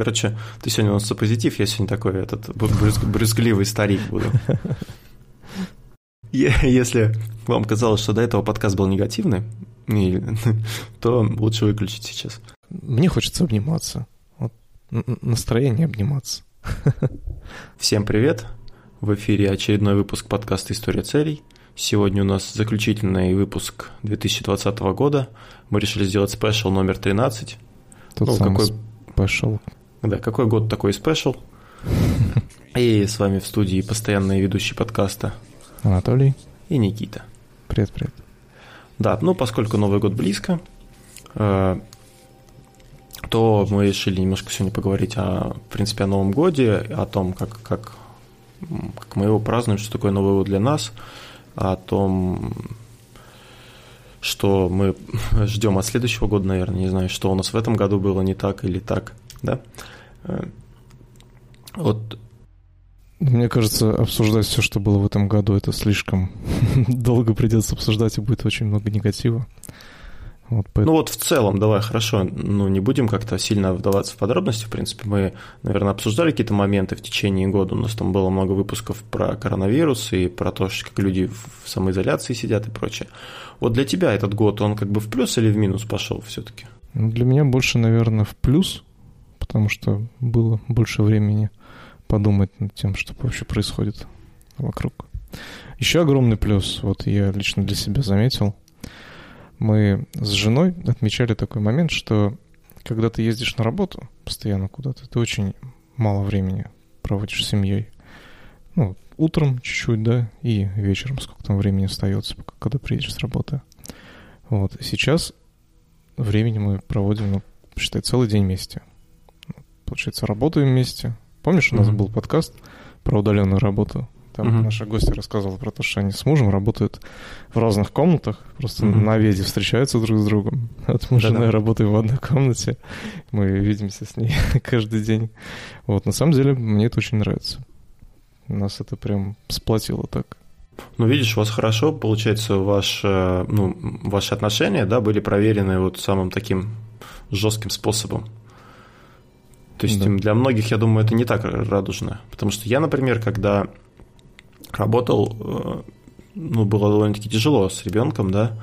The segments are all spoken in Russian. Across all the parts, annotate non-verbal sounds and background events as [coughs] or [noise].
Короче, ты сегодня у нас позитив, я сегодня такой этот брюзгливый старик буду. [laughs] Если вам казалось, что до этого подкаст был негативный, [laughs] то лучше выключить сейчас. Мне хочется обниматься. Вот настроение обниматься. [laughs] Всем привет! В эфире очередной выпуск подкаста «История целей». Сегодня у нас заключительный выпуск 2020 года. Мы решили сделать special номер 13. Тот ну, самый какой... special. Да, какой год такой special. [laughs] И с вами в студии постоянные ведущие подкаста Анатолий и Никита. Привет, привет. Да, ну поскольку Новый год близко, э, то мы решили немножко сегодня поговорить о, в принципе, о Новом годе, о том, как, как, как мы его празднуем, что такое Новый год для нас, о том, что мы [laughs] ждем от следующего года, наверное, не знаю, что у нас в этом году было не так или так, да. Э, вот мне кажется, обсуждать все, что было в этом году, это слишком [laughs] долго придется обсуждать, и будет очень много негатива. Вот, поэтому... Ну вот в целом, давай, хорошо, ну не будем как-то сильно вдаваться в подробности, в принципе, мы, наверное, обсуждали какие-то моменты в течение года, у нас там было много выпусков про коронавирус и про то, как люди в самоизоляции сидят и прочее. Вот для тебя этот год, он как бы в плюс или в минус пошел все-таки? Для меня больше, наверное, в плюс, потому что было больше времени подумать над тем, что вообще происходит вокруг. Еще огромный плюс, вот я лично для себя заметил, мы с женой отмечали такой момент, что когда ты ездишь на работу постоянно куда-то, ты очень мало времени проводишь с семьей. Ну, утром чуть-чуть, да, и вечером сколько там времени остается, когда приедешь с работы. Вот. Сейчас времени мы проводим, ну, считай, целый день вместе. Получается, работаем вместе, Помнишь, у нас mm-hmm. был подкаст про удаленную работу? Там mm-hmm. наша гостья рассказывала про то, что они с мужем работают в разных комнатах, просто mm-hmm. на веде встречаются друг с другом. Вот мы с женой работаем в одной комнате, мы видимся с ней [laughs] каждый день. Вот, на самом деле, мне это очень нравится. Нас это прям сплотило так. Ну, видишь, у вас хорошо, получается, ваш, э, ну, ваши отношения, да, были проверены вот самым таким жестким способом. То есть да. для многих, я думаю, это не так радужно. Потому что я, например, когда работал, э, ну, было довольно-таки тяжело с ребенком, да,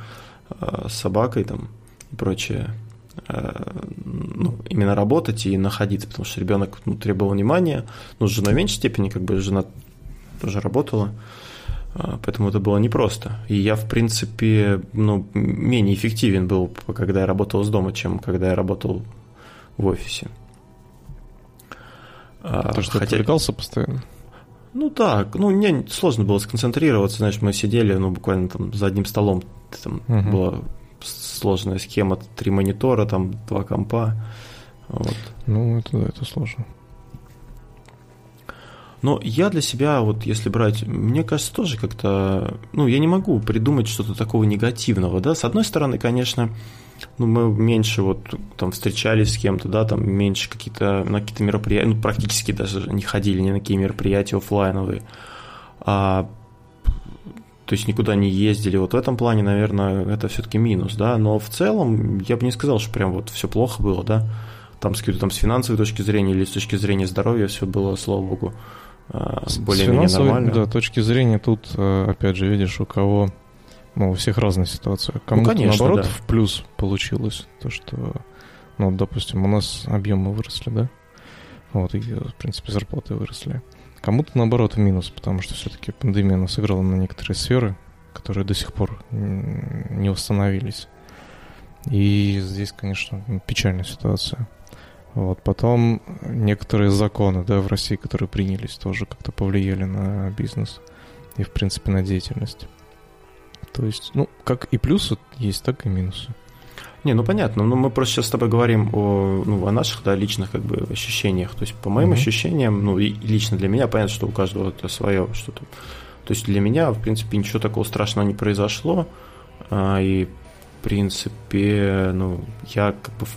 э, с собакой там и прочее. Э, ну, именно работать и находиться, потому что ребенок ну, требовал внимания. Ну, с женой в меньшей степени, как бы жена тоже работала. Поэтому это было непросто. И я, в принципе, ну, менее эффективен был, когда я работал с дома, чем когда я работал в офисе. А, То, что Хотя... отвлекался постоянно? Ну так, ну мне сложно было сконцентрироваться, знаешь, мы сидели, ну буквально там за одним столом, там угу. была сложная схема, три монитора, там два компа, вот. Ну это да, это сложно. Но я для себя, вот если брать, мне кажется, тоже как-то, ну, я не могу придумать что-то такого негативного, да. С одной стороны, конечно, ну, мы меньше вот там встречались с кем-то, да, там меньше какие-то на какие-то мероприятия, ну, практически даже не ходили ни на какие мероприятия офлайновые. А, то есть никуда не ездили. Вот в этом плане, наверное, это все-таки минус, да. Но в целом я бы не сказал, что прям вот все плохо было, да. Там с какой-то там с финансовой точки зрения или с точки зрения здоровья все было, слава богу, а, более-менее нормально. Да, точки зрения тут, э, опять же, видишь, у кого ну, у всех разная ситуация. Кому-то, ну, конечно, наоборот, да. в плюс получилось. То, что, ну, допустим, у нас объемы выросли, да? Вот, и, в принципе, зарплаты выросли. Кому-то, наоборот, в минус, потому что все-таки пандемия нас сыграла на некоторые сферы, которые до сих пор не восстановились. И здесь, конечно, печальная ситуация. Вот. Потом некоторые законы да, в России, которые принялись, тоже как-то повлияли на бизнес и, в принципе, на деятельность. То есть, ну, как и плюсы есть, так и минусы. Не, ну понятно, но мы просто сейчас с тобой говорим о, ну, о наших да, личных как бы ощущениях. То есть, по моим mm-hmm. ощущениям, ну, и лично для меня, понятно, что у каждого это свое что-то. То есть для меня, в принципе, ничего такого страшного не произошло. А, и, в принципе, ну, я как бы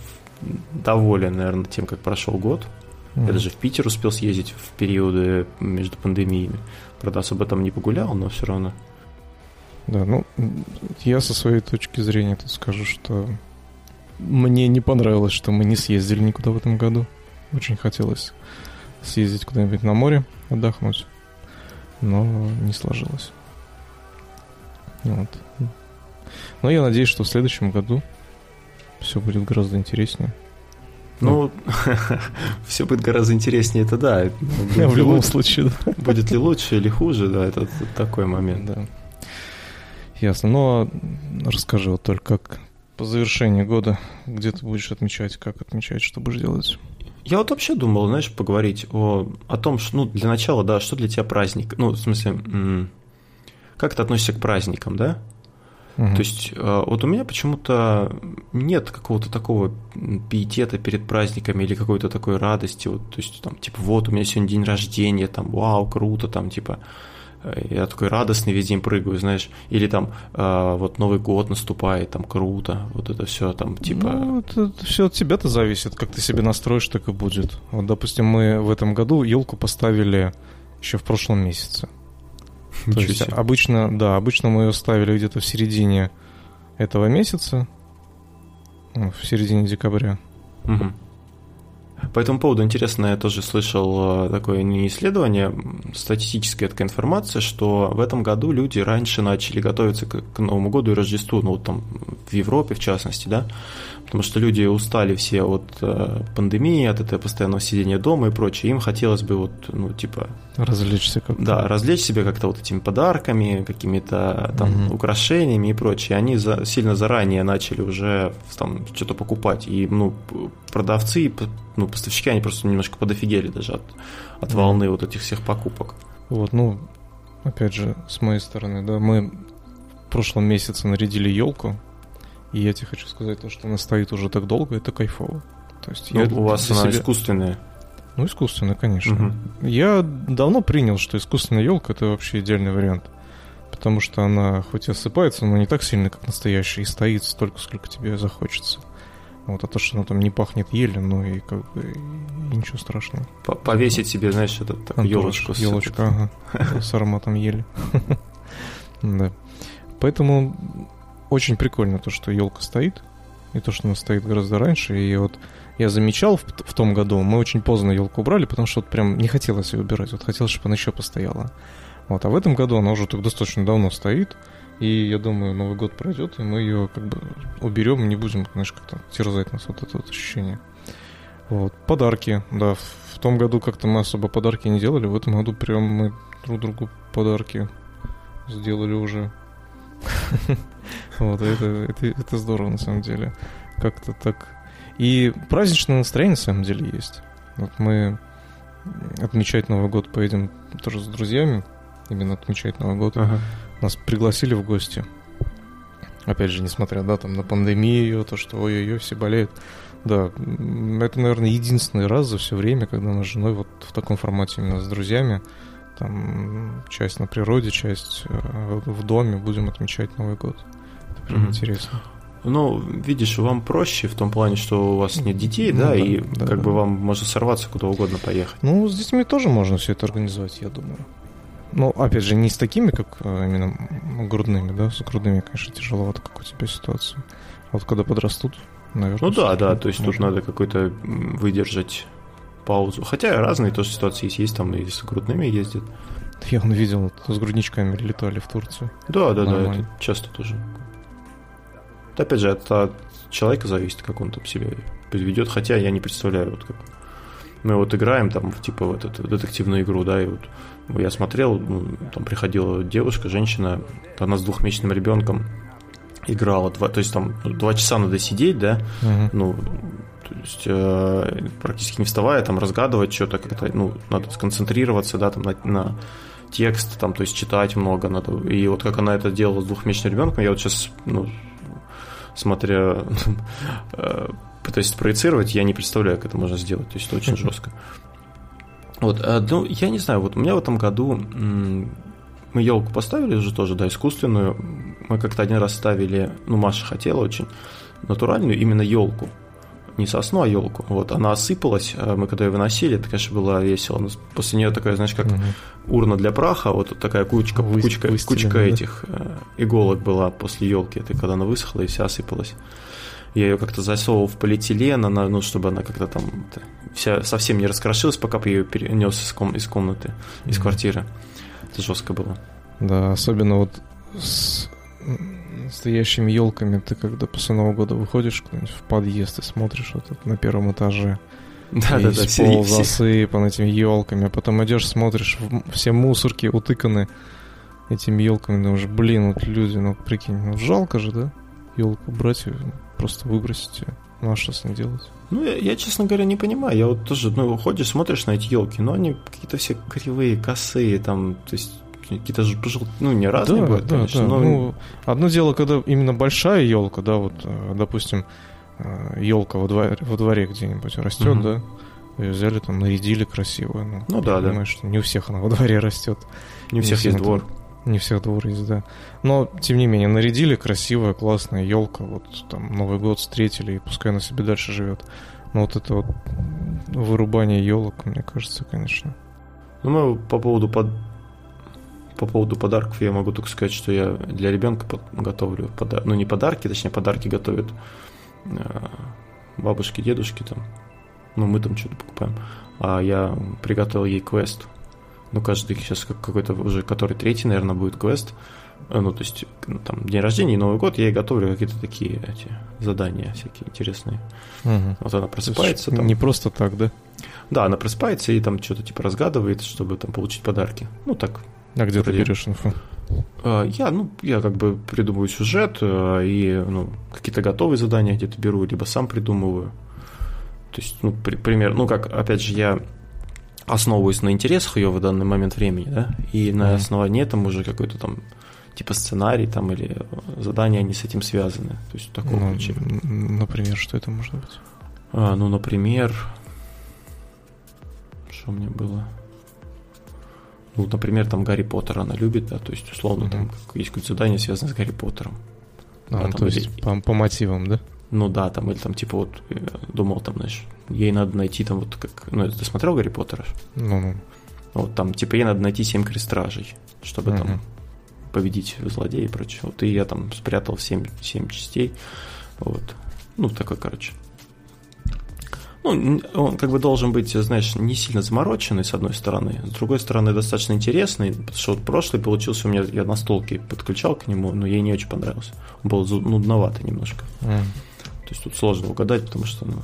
доволен, наверное, тем, как прошел год. Mm-hmm. Я даже в Питер успел съездить в периоды между пандемиями. Правда, особо там не погулял, но все равно. Да, ну, я со своей точки зрения тут скажу, что мне не понравилось, что мы не съездили никуда в этом году. Очень хотелось съездить куда-нибудь на море, отдохнуть, но не сложилось. Вот. Но я надеюсь, что в следующем году все будет гораздо интереснее. Ну, [laughs] все будет гораздо интереснее, это да. [laughs] В любом случае, да. Будет ли лучше или хуже, да, это такой момент. Да. Ясно. Но расскажи вот только как по завершении года, где ты будешь отмечать, как отмечать, что будешь делать? Я вот вообще думал, знаешь, поговорить о, о том, что, ну, для начала, да, что для тебя праздник? Ну, в смысле, как ты относишься к праздникам, да? Угу. То есть э, вот у меня почему-то нет какого-то такого пиетета перед праздниками или какой-то такой радости, вот, то есть там, типа, вот у меня сегодня день рождения, там, вау, круто, там, типа, я такой радостный весь день прыгаю, знаешь, или там э, вот Новый год наступает, там круто, вот это все там типа. Ну, это, это все от тебя-то зависит, как ты себе настроишь, так и будет. Вот, допустим, мы в этом году елку поставили еще в прошлом месяце. [laughs] То есть обычно, да, обычно мы ее ставили где-то в середине этого месяца, ну, в середине декабря. Угу. По этому поводу интересно, я тоже слышал э, такое не исследование, статистическая такая информация, что в этом году люди раньше начали готовиться к Новому году и Рождеству, ну, вот там в Европе в частности, да, потому что люди устали все от э, пандемии, от этого постоянного сидения дома и прочее. Им хотелось бы вот, ну, типа... Развлечься как-то. Да, развлечь себя как-то вот этими подарками, какими-то там угу. украшениями и прочее. Они за, сильно заранее начали уже там что-то покупать. И, ну, продавцы, ну, поставщики, они просто немножко подофигели даже от, от волны вот этих всех покупок. Вот, ну, опять же, с моей стороны, да, мы в прошлом месяце нарядили елку и я тебе хочу сказать, то, что она стоит уже так долго, это кайфово. То есть ну, я у вас она себя... искусственная. Ну, искусственная, конечно. Угу. Я давно принял, что искусственная елка это вообще идеальный вариант. Потому что она хоть и осыпается, но не так сильно, как настоящая, и стоит столько, сколько тебе захочется. Вот, а то, что она там не пахнет елью, ну и как бы и ничего страшного. Повесить себе, знаешь, этот так, елочку. Елочка, ага, [laughs] с ароматом ели. [laughs] Да. Поэтому очень прикольно то, что елка стоит, и то, что она стоит гораздо раньше. И вот я замечал в, в том году, мы очень поздно елку убрали, потому что вот прям не хотелось ее убирать, вот хотелось, чтобы она еще постояла. Вот, а в этом году она уже так достаточно давно стоит, и я думаю, Новый год пройдет, и мы ее как бы уберем, не будем, знаешь, как-то терзать нас вот это вот ощущение. Вот. Подарки, да. В том году как-то мы особо подарки не делали, в этом году прям мы друг другу подарки сделали уже. [laughs] Вот, это, это, это здорово, на самом деле. Как-то так. И праздничное настроение, на самом деле, есть. Вот мы отмечать Новый год поедем тоже с друзьями, именно отмечать Новый год. Ага. Нас пригласили в гости. Опять же, несмотря, да, там на пандемию, то, что ой-ой-ой, все болеют. Да, это, наверное, единственный раз за все время, когда мы с женой вот в таком формате именно с друзьями там часть на природе, часть э, в доме будем отмечать Новый год. Прям mm-hmm. интересно. Ну, видишь, вам проще в том плане, что у вас нет детей, ну, да, да, и да, как да. бы вам можно сорваться куда угодно поехать. Ну, с детьми тоже можно все это организовать, я думаю. Ну, опять же, не с такими, как э, именно грудными, да, с грудными, конечно, тяжеловато, как у тебя ситуация. А вот когда подрастут, наверное. Ну да, да, то есть можно. тут надо какой-то выдержать паузу. Хотя разные тоже ситуации есть, есть там и с грудными ездят. Я он видел, с грудничками летали в Турцию. Да, да, Нормально. да, это часто тоже. Это, опять же, это от человека зависит, как он там себя подведет. Хотя я не представляю, вот как мы вот играем там типа в эту детективную игру, да, и вот я смотрел, ну, там приходила девушка, женщина, она с двухмесячным ребенком играла, два, то есть там два часа надо сидеть, да, угу. ну то есть э, практически не вставая, там разгадывать что-то как-то, ну, надо сконцентрироваться, да, там на, на текст, там, то есть читать много надо. И вот как она это делала с двухмесячным ребенком, я вот сейчас, ну, смотря, [laughs] э, пытаюсь проецировать, я не представляю, как это можно сделать, то есть это очень [laughs] жестко. Вот, э, ну, я не знаю, вот у меня в этом году мы елку поставили уже тоже, да, искусственную. Мы как-то один раз ставили, ну, Маша хотела очень натуральную именно елку не сосну, а елку. Вот, она осыпалась, а мы когда ее выносили, это, конечно, было весело. Но после нее такая, знаешь, как угу. урна для праха, вот такая кучка, Вы, кучка, кучка да? этих э, иголок была после елки. Это когда она высохла и вся осыпалась. Я ее как-то засовывал в полиэтилен, она, ну, чтобы она как-то там вся совсем не раскрошилась, пока бы я ее перенес из, ком- из комнаты, из квартиры. Это жестко было. Да, особенно вот с настоящими елками ты когда после Нового года выходишь в подъезд и смотришь вот это на первом этаже. Да, да, да. Пол все, засыпан этими елками, а потом идешь, смотришь, все мусорки утыканы этими елками, думаешь, блин, вот люди, ну прикинь, ну жалко же, да? Елку брать и просто выбросить ее. Ну а что с ней делать? Ну, я, я, честно говоря, не понимаю. Я вот тоже, ну, ходишь, смотришь на эти елки, но они какие-то все кривые, косые, там, то есть какие-то же ну, не разные да, бывают, да, конечно. Да. Но... Ну, одно дело, когда именно большая елка, да, вот, э, допустим, елка э, во дворе, во дворе где-нибудь растет, угу. да, ее взяли там, нарядили красиво. Ну, ну да, да. что не у всех она во дворе растет. Не у всех есть двор. Не всех двор есть, да. Но, тем не менее, нарядили красивая, классная елка, вот там Новый год встретили, и пускай она себе дальше живет. Но вот это вот вырубание елок, мне кажется, конечно. Ну, мы по поводу под... по поводу подарков я могу только сказать, что я для ребенка готовлю пода... ну не подарки, точнее подарки готовят э, бабушки, дедушки там. Ну мы там что-то покупаем. А я приготовил ей квест ну, каждый сейчас какой-то уже, который третий, наверное, будет квест. Э, ну, то есть, ну, там, день рождения и Новый год, я ей готовлю какие-то такие эти задания всякие интересные. Угу. Вот она просыпается. Там, не просто так, да? Да, она просыпается и там что-то типа разгадывает, чтобы там получить подарки. Ну, так. А где вроде. ты берешь инфу? Э, я, ну, я как бы придумываю сюжет э, и, ну, какие-то готовые задания где-то беру, либо сам придумываю. То есть, ну, при, пример, ну, как, опять же, я основываюсь на интересах ее в данный момент времени, да, и на mm-hmm. основании этого уже какой-то там типа сценарий там или задания, они с этим связаны. То есть такого ну, ключе. Например, что это может быть? А, ну, например, что у меня было? Ну, например, там Гарри Поттер она любит, да, то есть, условно, mm-hmm. там есть какое-то задание, связанное с Гарри Поттером. А, да, то есть или... по, по мотивам, да? Ну да, там, или там, типа, вот, думал, там, знаешь, ей надо найти там вот как... Ну, ты смотрел Гарри Поттера? Ну-ну. Вот там, типа, ей надо найти семь крестражей, чтобы uh-huh. там победить злодея и прочее. Вот и я там спрятал семь, семь частей. Вот. Ну, такой, короче. Ну, он как бы должен быть, знаешь, не сильно замороченный, с одной стороны. С другой стороны, достаточно интересный, потому что вот прошлый получился у меня, я на столке подключал к нему, но ей не очень понравился. Он был нудноватый немножко. Mm. То есть тут сложно угадать, потому что ну,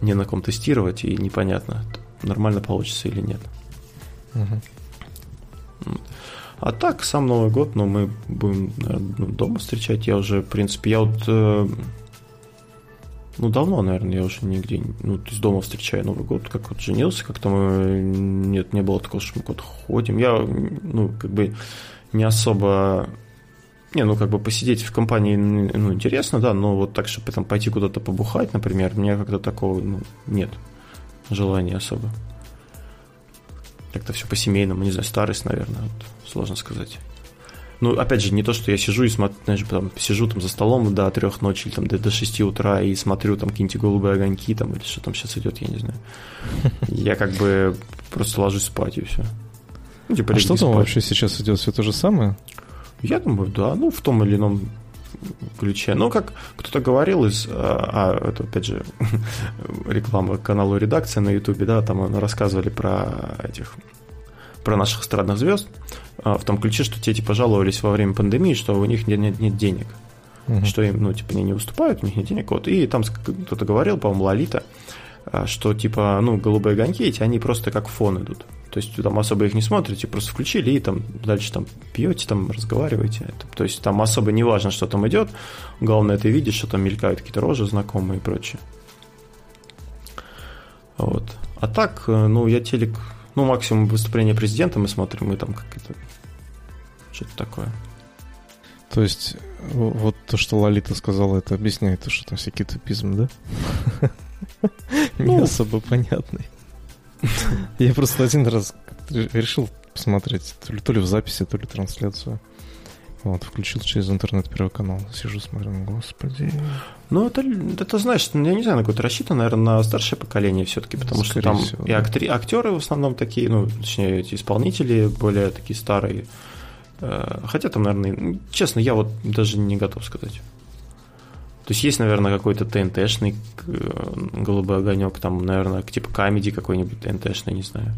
не на ком тестировать, и непонятно, нормально получится или нет. Угу. А так, сам Новый год, ну, мы будем наверное, дома встречать. Я уже, в принципе, я вот... Ну, давно, наверное, я уже нигде... Ну, есть дома встречаю Новый год, как вот женился, как-то мы... Нет, не было такого, что мы куда-то ходим. Я, ну, как бы не особо не, ну как бы посидеть в компании, ну, интересно, да, но вот так, чтобы там пойти куда-то побухать, например, меня как-то такого ну, нет желания особо. Как-то все по-семейному, не знаю, старость, наверное, вот, сложно сказать. Ну, опять же, не то, что я сижу и смотрю, знаешь, там, сижу там за столом до трех ночи или там до, до 6 утра и смотрю там какие-нибудь голубые огоньки там или что там сейчас идет, я не знаю. Я как бы просто ложусь спать и все. Ну, типа, а что там вообще сейчас идет? Все то же самое? Я думаю, да, ну, в том или ином ключе. Но как кто-то говорил из... А, а это, опять же, [laughs] реклама каналу «Редакция» на Ютубе, да, там рассказывали про этих про наших эстрадных звезд, в том ключе, что те типа жаловались во время пандемии, что у них нет, нет, нет денег, угу. что им, ну, типа, они не выступают, у них нет денег, вот, и там кто-то говорил, по-моему, Лолита, а, что, типа, ну, голубые огоньки эти, они просто как фон идут, то есть там особо их не смотрите, просто включили и там дальше там пьете, там разговариваете. То есть там особо не важно, что там идет. Главное, ты видишь, что там мелькают какие-то рожи знакомые и прочее. Вот. А так, э, ну, я телек, ну, максимум выступления президента мы смотрим, мы там как-то что-то такое. То есть, вот то, что Лолита сказала, это объясняет то, что там всякий тупизм, да? [laughs] Не ну, особо понятный. Я просто один раз решил посмотреть, то ли, то ли в записи, то ли трансляцию. Вот, включил через интернет первый канал. Сижу, смотрю, господи. Ну, это, это знаешь, я не знаю, на какое-то рассчитано, наверное, на старшее поколение все-таки, потому Скорее что там всего, и актри, актеры в основном такие, ну, точнее, эти исполнители более такие старые. Э, хотя там, наверное, честно, я вот даже не готов сказать. То есть есть, наверное, какой-то ТНТшный голубой огонек, там, наверное, типа камеди какой-нибудь ТНТшный, не знаю.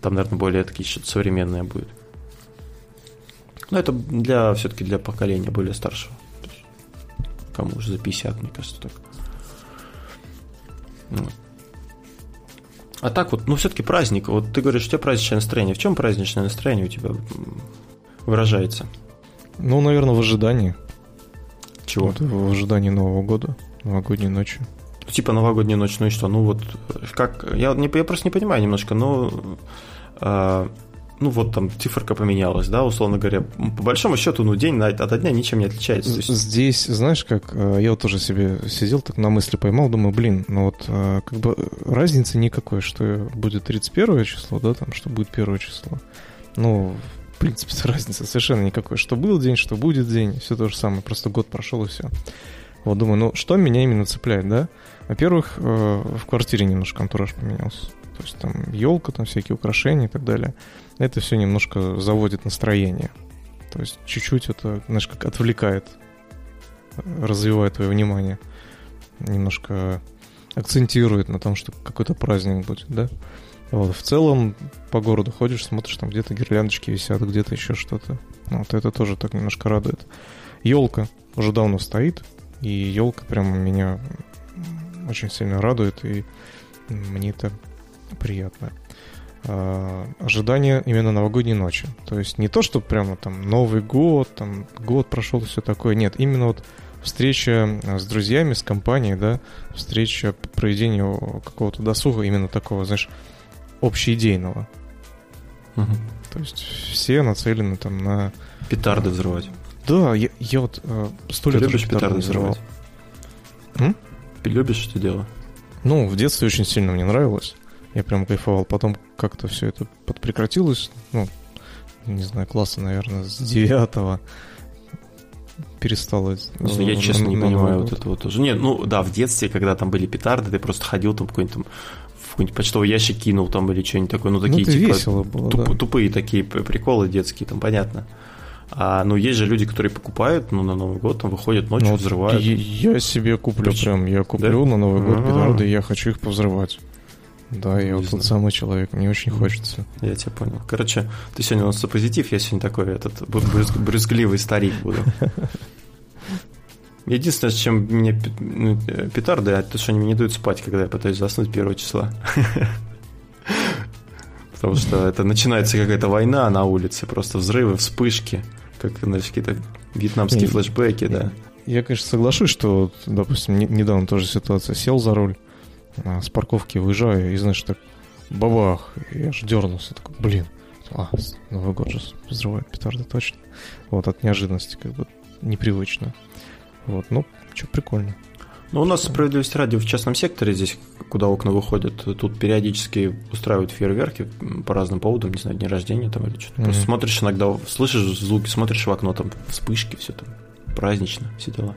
Там, наверное, более такие что-то современное будет. Но это для все-таки для поколения более старшего. Кому уже за 50, мне кажется, так. Вот. А так вот, ну все-таки праздник. Вот ты говоришь, у тебя праздничное настроение. В чем праздничное настроение у тебя выражается? Ну, наверное, в ожидании. Чего? Вот, в ожидании Нового года, новогодней ночи. Ну, типа новогодняя ночь, ну и что? Ну вот, как, я, не, я просто не понимаю немножко, но а, ну вот там циферка поменялась, да, условно говоря. По большому счету, ну день от дня ничем не отличается. Здесь, знаешь, как э, я вот тоже себе сидел, так на мысли поймал, думаю, блин, ну вот э, как бы разницы никакой, что будет 31 число, да, там, что будет 1 число. Ну, в принципе, [laughs] разницы совершенно никакой. Что был день, что будет день, все то же самое, просто год прошел и все. Вот думаю, ну что меня именно цепляет, да? Во-первых, э, в квартире немножко антураж поменялся. То есть там елка, там всякие украшения и так далее это все немножко заводит настроение. То есть чуть-чуть это, знаешь, как отвлекает, развивает твое внимание, немножко акцентирует на том, что какой-то праздник будет, да? Вот, в целом по городу ходишь, смотришь, там где-то гирляндочки висят, где-то еще что-то. Вот это тоже так немножко радует. Елка уже давно стоит, и елка прямо меня очень сильно радует, и мне это приятно. Э, ожидание именно новогодней ночи. То есть не то, что прямо там Новый год, там год прошел и все такое. Нет, именно вот встреча э, с друзьями, с компанией, да, встреча по проведению какого-то досуга, именно такого, знаешь, общеидейного. Угу. То есть все нацелены там на... Петарды взрывать. Да, я, я вот э, сто лет любишь петарды взрывать? М? Любишь это дело? Ну, в детстве очень сильно мне нравилось. Я прям кайфовал. Потом как-то все это подпрекратилось. Ну, не знаю, класса, наверное, с девятого перестало. Ну, я честно на, не на понимаю вот этого тоже. Нет, ну да, в детстве, когда там были петарды, ты просто ходил там какой-нибудь там в какой-нибудь почтовый ящик кинул там или что-нибудь такое. Ну, такие ну, типа весело было, туп, да. тупые такие приколы детские, там понятно. А, ну, есть же люди, которые покупают, ну, на Новый год, там, выходят ночью, ну, взрывают. Я, я себе куплю Почему? прям, я куплю да? на Новый год А-а-а. петарды, я хочу их повзрывать. Да, я вот тот самый человек, мне очень хочется. Я тебя понял. Короче, ты сегодня у нас позитив, я сегодня такой этот брюзгливый старик буду. [laughs] Единственное, с чем мне ну, петарды, это то, что они мне не дают спать, когда я пытаюсь заснуть первого числа. [laughs] Потому что это начинается какая-то война на улице, просто взрывы, вспышки, как, знаешь, какие-то вьетнамские флешбеки, да. Я, конечно, соглашусь, что, допустим, недавно тоже ситуация. Сел за руль, с парковки выезжаю, и, знаешь, так бабах, я аж дернулся, такой, блин, а, Новый год же взрывает петарды, точно. Вот, от неожиданности, как бы, непривычно. Вот, ну, что, прикольно. Ну, у нас справедливость ради в частном секторе, здесь, куда окна выходят, тут периодически устраивают фейерверки по разным поводам, не знаю, дни рождения там или что-то. Mm-hmm. Просто смотришь иногда, слышишь звуки, смотришь в окно, там вспышки, все там празднично, все дела.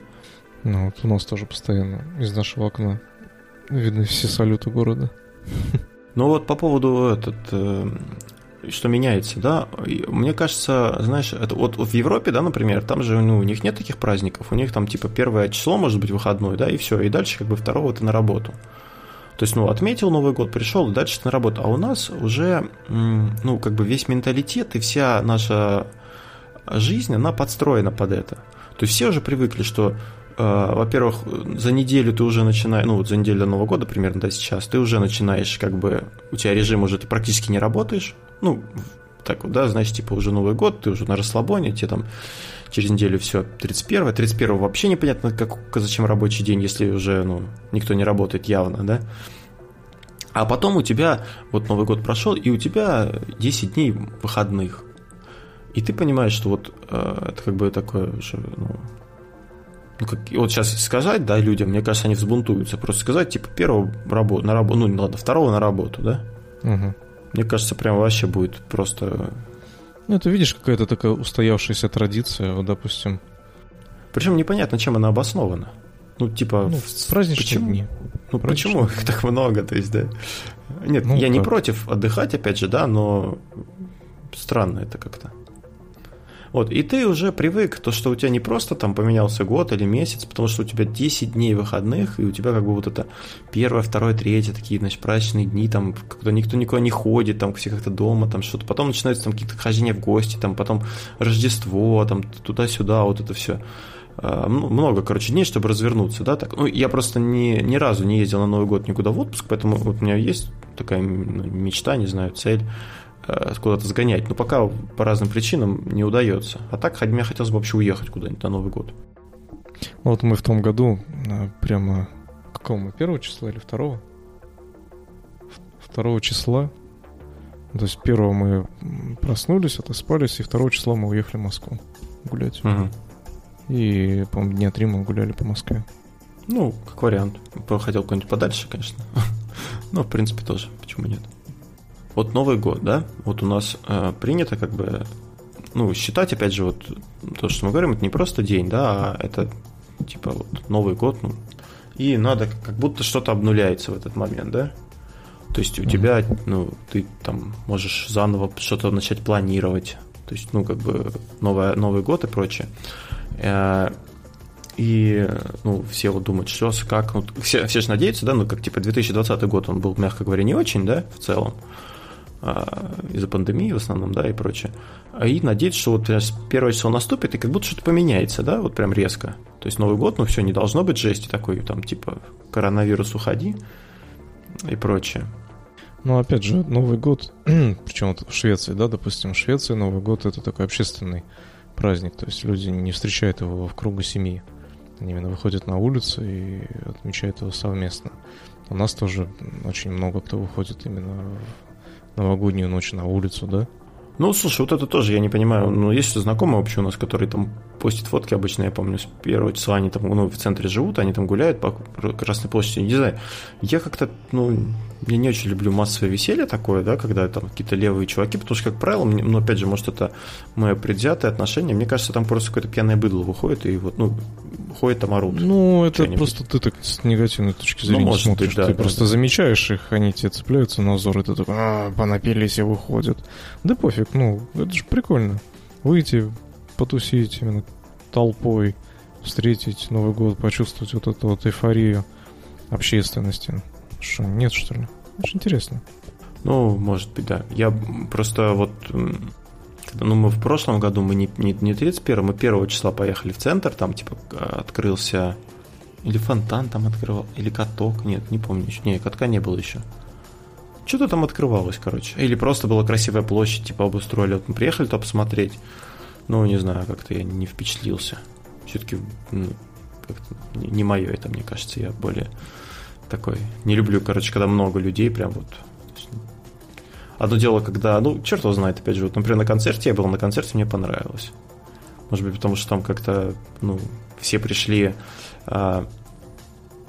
Ну, вот у нас тоже постоянно из нашего окна Видно все салюты города. Ну вот по поводу этот, э, что меняется, да, мне кажется, знаешь, это вот, вот в Европе, да, например, там же ну, у них нет таких праздников, у них там типа первое число может быть выходной, да, и все, и дальше как бы второго ты на работу. То есть, ну, отметил Новый год, пришел, и дальше ты на работу. А у нас уже, ну, как бы весь менталитет и вся наша жизнь, она подстроена под это. То есть все уже привыкли, что во-первых, за неделю ты уже начинаешь, ну вот за неделю до Нового года примерно, да, сейчас, ты уже начинаешь, как бы, у тебя режим уже, ты практически не работаешь, ну, так вот, да, значит, типа уже Новый год, ты уже на расслабоне, тебе там через неделю все 31 31 вообще непонятно, как, зачем рабочий день, если уже, ну, никто не работает явно, да, а потом у тебя, вот Новый год прошел, и у тебя 10 дней выходных, и ты понимаешь, что вот э, это как бы такое уже, ну, ну, как, вот сейчас сказать, да, людям, мне кажется, они взбунтуются. Просто сказать, типа, первого работу, на работу, ну, ладно, второго на работу, да? Угу. Мне кажется, прям вообще будет просто... Ну, это, видишь, какая-то такая устоявшаяся традиция, вот, допустим. Причем непонятно, чем она обоснована. Ну, типа... Ну, в праздничные почему? дни. Ну, праздничные почему их так много, то есть, да? Нет, ну, я как? не против отдыхать, опять же, да, но странно это как-то. Вот, и ты уже привык, то, что у тебя не просто там поменялся год или месяц, потому что у тебя 10 дней выходных, и у тебя как бы вот это первое, второе, третье, такие, значит, праздничные дни, там, когда никто никуда не ходит, там, все как-то дома, там, что-то. Потом начинаются там какие-то хождения в гости, там, потом Рождество, там, туда-сюда, вот это все а, много, короче, дней, чтобы развернуться, да, так. Ну, я просто ни, ни разу не ездил на Новый год никуда в отпуск, поэтому вот у меня есть такая ну, мечта, не знаю, цель куда-то сгонять. Но пока по разным причинам не удается. А так мне хотелось бы вообще уехать куда-нибудь на Новый год. Вот мы в том году э, прямо какого мы, первого числа или второго? Второго числа. То есть первого мы проснулись, отоспались, и второго числа мы уехали в Москву гулять. Угу. И, по-моему, дня три мы гуляли по Москве. Ну, как вариант. Хотел куда-нибудь подальше, конечно. [laughs] Но, в принципе, тоже. Почему нет? Вот Новый год, да, вот у нас э, принято как бы, ну, считать, опять же, вот то, что мы говорим, это не просто день, да, а это типа вот Новый год, ну, и надо, как будто что-то обнуляется в этот момент, да. То есть у mm-hmm. тебя, ну, ты там можешь заново что-то начать планировать, то есть, ну, как бы новый, Новый год и прочее. Э, и, ну, все вот думают, что, как, ну, все, все же надеются, да, ну, как, типа, 2020 год, он был, мягко говоря, не очень, да, в целом. Из-за пандемии в основном, да, и прочее. А и надеяться, что вот первое число наступит, и как будто что-то поменяется, да, вот прям резко. То есть Новый год, ну все, не должно быть жести такой, там, типа, коронавирус уходи и прочее. Ну, опять же, Новый год, [clears throat] причем вот в Швеции, да, допустим, в Швеции Новый год это такой общественный праздник, то есть люди не встречают его в кругу семьи. Они именно выходят на улицу и отмечают его совместно. У нас тоже очень много кто выходит именно новогоднюю ночь на улицу, да? Ну, слушай, вот это тоже я не понимаю. Ну, есть знакомые вообще у нас, которые там постят фотки обычно, я помню, с первого числа они там, ну, в центре живут, они там гуляют по Красной площади, не знаю. Я как-то, ну, я не очень люблю массовое веселье такое, да, когда там какие-то левые чуваки, потому что, как правило, мне, ну, опять же, может, это мое предвзятое отношение, мне кажется, там просто какое-то пьяное быдло выходит и вот, ну, ходит там орут. Ну, это просто ты так с негативной точки зрения ну, смотришь. Быть, да, ты да, просто да. замечаешь их, они тебе цепляются на взор, и ты такой, а, понапились и выходят. Да пофиг, ну, это же прикольно. Выйти, потусить именно толпой, встретить Новый год, почувствовать вот эту вот эйфорию общественности. Что, нет, что ли? Очень интересно. Ну, может быть, да. Я просто вот... Ну, мы в прошлом году, мы не, не, не 31 мы 1 числа поехали в центр, там, типа, открылся... Или фонтан там открывал, или каток, нет, не помню. Не, катка не было еще. Что-то там открывалось, короче. Или просто была красивая площадь, типа, обустроили. Вот мы приехали туда посмотреть. Ну, не знаю, как-то я не впечатлился. Все-таки ну, не мое это, мне кажется. Я более такой. Не люблю, короче, когда много людей, прям вот. Одно дело, когда, ну, черт его знает, опять же, вот, например, на концерте я был, на концерте мне понравилось. Может быть, потому что там как-то, ну, все пришли, а,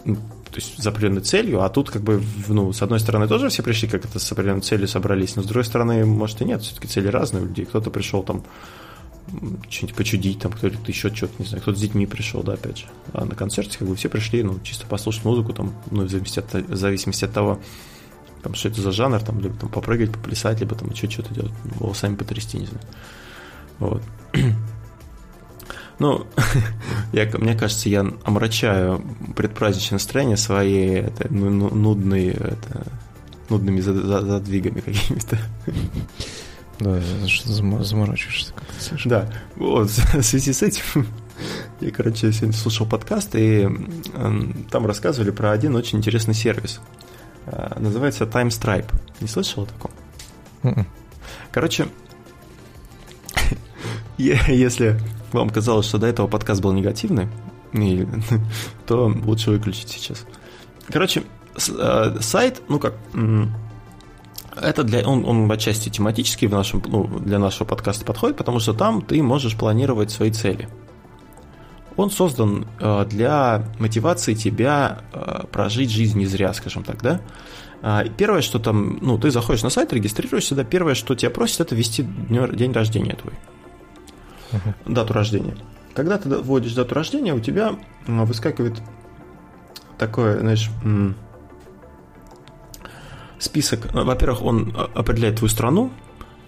ну, то есть с определенной целью, а тут как бы, ну, с одной стороны тоже все пришли как-то с определенной целью собрались, но с другой стороны, может и нет, все-таки цели разные у людей. Кто-то пришел там что-нибудь почудить, там кто-то еще что-то, не знаю, кто-то с детьми пришел, да, опять же. А на концерте как бы все пришли, ну, чисто послушать музыку, там, ну, в зависимости от, в зависимости от того, там, что это за жанр, там, либо там попрыгать, поплясать, либо там еще что-то делать, волосами потрясти, не знаю. Вот. [clears throat] Ну, [laughs] я, мне кажется, я омрачаю предпраздничное настроение своей это, ну, ну нудной, это, нудными задвигами какими-то. Да, заморачиваешься как-то Да, вот, [laughs] в связи с этим я, короче, сегодня слушал подкаст, и там рассказывали про один очень интересный сервис. А, называется Time Stripe. Не слышал о таком? М-м. Короче, [laughs] если вам казалось, что до этого подкаст был негативный, [laughs] то лучше выключить сейчас. Короче, а, сайт, ну как, это для, он, он отчасти тематический в нашем, ну, для нашего подкаста подходит, потому что там ты можешь планировать свои цели. Он создан э, для мотивации тебя э, прожить жизнь не зря, скажем так, да? А, первое, что там, ну, ты заходишь на сайт, регистрируешься, да, первое, что тебя просят, это ввести день рождения твой. Uh-huh. Дату рождения. Когда ты вводишь дату рождения, у тебя выскакивает такое, знаешь, список, э, во-первых, он определяет твою страну,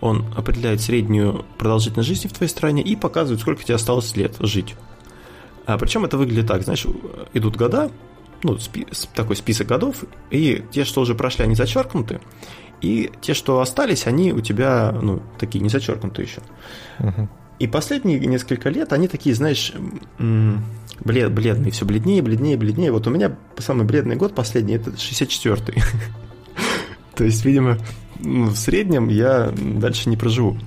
он определяет среднюю продолжительность жизни в твоей стране и показывает, сколько тебе осталось лет жить. А причем это выглядит так, знаешь, идут года, ну, спи- такой список годов, и те, что уже прошли, они зачеркнуты, и те, что остались, они у тебя, ну, такие не зачеркнуты еще. Uh-huh. И последние несколько лет они такие, знаешь, блед, бледные, все бледнее, бледнее, бледнее. Вот у меня самый бледный год последний, это 64-й. [laughs] То есть, видимо, ну, в среднем я дальше не проживу.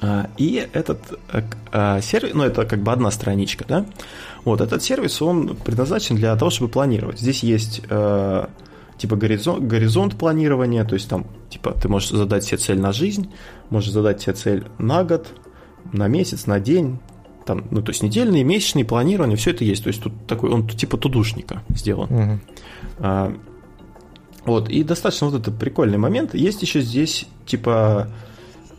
А, и этот э, а, сервис, ну это как бы одна страничка, да, вот этот сервис, он предназначен для того, чтобы планировать. Здесь есть э, типа горизонт, горизонт планирования, то есть там типа ты можешь задать себе цель на жизнь, можешь задать себе цель на год, на месяц, на день, там, ну то есть недельные, месячные планирования, все это есть. То есть тут такой, он типа тудушника сделан. Угу. А, вот, и достаточно вот это прикольный момент. Есть еще здесь, типа,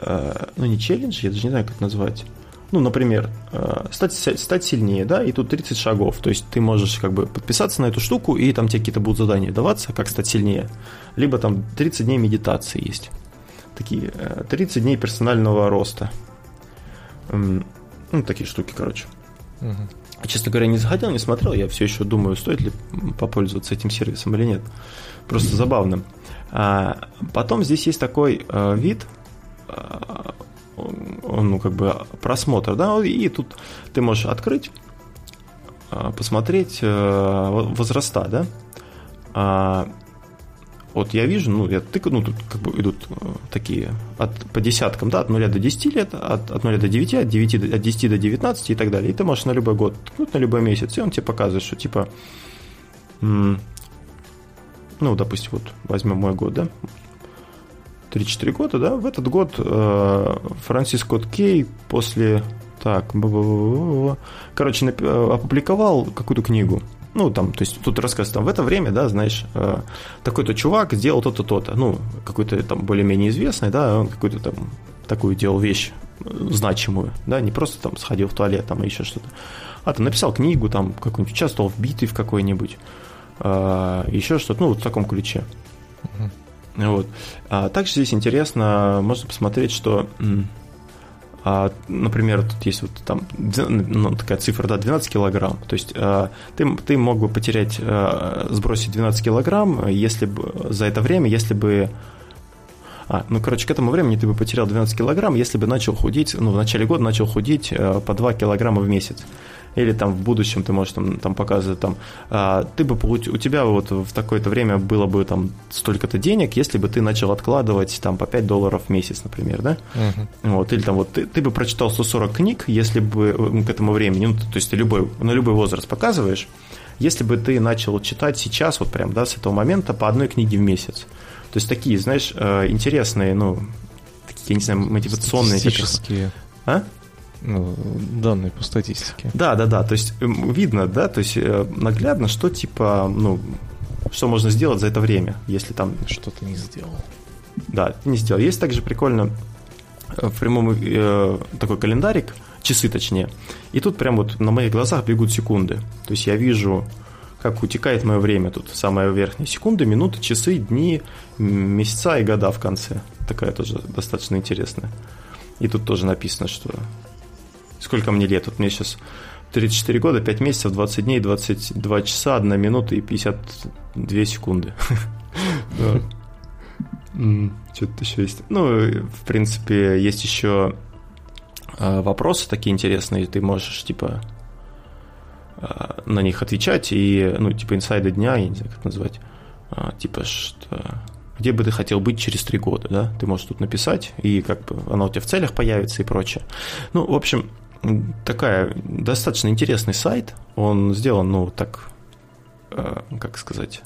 ну не челлендж, я даже не знаю, как это назвать. Ну, например, э, стать, стать сильнее, да, и тут 30 шагов. То есть ты можешь как бы подписаться на эту штуку, и там тебе какие-то будут задания даваться, как стать сильнее. Либо там 30 дней медитации есть. Такие 30 э, дней персонального роста. Ну, такие штуки, короче. Угу. Честно говоря, не заходил, не смотрел. Я все еще думаю, стоит ли попользоваться этим сервисом или нет. Просто забавно. А потом здесь есть такой э, вид, э, ну, как бы просмотр, да, и тут ты можешь открыть, э, посмотреть э, возраста, да. А, вот я вижу, ну, я тыкаю, ну, тут как бы идут э, такие от, по десяткам, да, от 0 до 10 лет, от, от 0 до 9, от, 9 до, от 10 до 19 и так далее. И ты можешь на любой год ткнуть, на любой месяц, и он тебе показывает, что типа ну, допустим, вот возьмем мой год, да, 3-4 года, да, в этот год э, Франсис Скотт Кей после, так, короче, опубликовал какую-то книгу, ну, там, то есть тут рассказ, там, в это время, да, знаешь, э, такой-то чувак сделал то-то, то-то, ну, какой-то там более-менее известный, да, он какую-то там такую делал вещь значимую, да, не просто там сходил в туалет, там, еще что-то, а там написал книгу, там, какую-нибудь, участвовал в битве в какой-нибудь, а, еще что-то, ну, вот в таком ключе. Uh-huh. Вот. А также здесь интересно, можно посмотреть, что, а, например, тут есть вот там ну, такая цифра, да, 12 килограмм. То есть а, ты, ты мог бы потерять, а, сбросить 12 килограмм, если бы за это время, если бы а, ну, короче, к этому времени ты бы потерял 12 килограмм, если бы начал худеть, ну, в начале года начал худеть по 2 килограмма в месяц или там в будущем ты можешь там, там показывать, там, а, ты бы получ... у тебя вот в такое-то время было бы там столько-то денег, если бы ты начал откладывать там по 5 долларов в месяц, например, да? Uh-huh. Вот, или там вот ты, ты бы прочитал 140 книг, если бы э, к этому времени, ну, то есть ты любой, на любой возраст показываешь, если бы ты начал читать сейчас, вот прям, да, с этого момента по одной книге в месяц. То есть такие, знаешь, э, интересные, ну, такие, я не знаю, мотивационные. Статистические. А? ну, данные по статистике. Да, да, да. То есть эм, видно, да, то есть э, наглядно, что типа, ну, что можно сделать за это время, если там что-то не сделал. Да, не сделал. Есть также прикольно э, в прямом э, такой календарик, часы точнее. И тут прям вот на моих глазах бегут секунды. То есть я вижу, как утекает мое время тут, самая верхняя. Секунды, минуты, часы, дни, месяца и года в конце. Такая тоже достаточно интересная. И тут тоже написано, что Сколько мне лет? Вот мне сейчас 34 года, 5 месяцев, 20 дней, 22 часа, 1 минута и 52 секунды. [laughs] Что-то еще есть. Ну, в принципе, есть еще а, вопросы такие интересные, ты можешь, типа, на них отвечать, и, ну, типа, инсайды дня, я не знаю, как назвать, а, типа, что где бы ты хотел быть через три года, да, ты можешь тут написать, и как бы оно у тебя в целях появится и прочее. Ну, в общем, такая достаточно интересный сайт. Он сделан, ну, так, э, как сказать,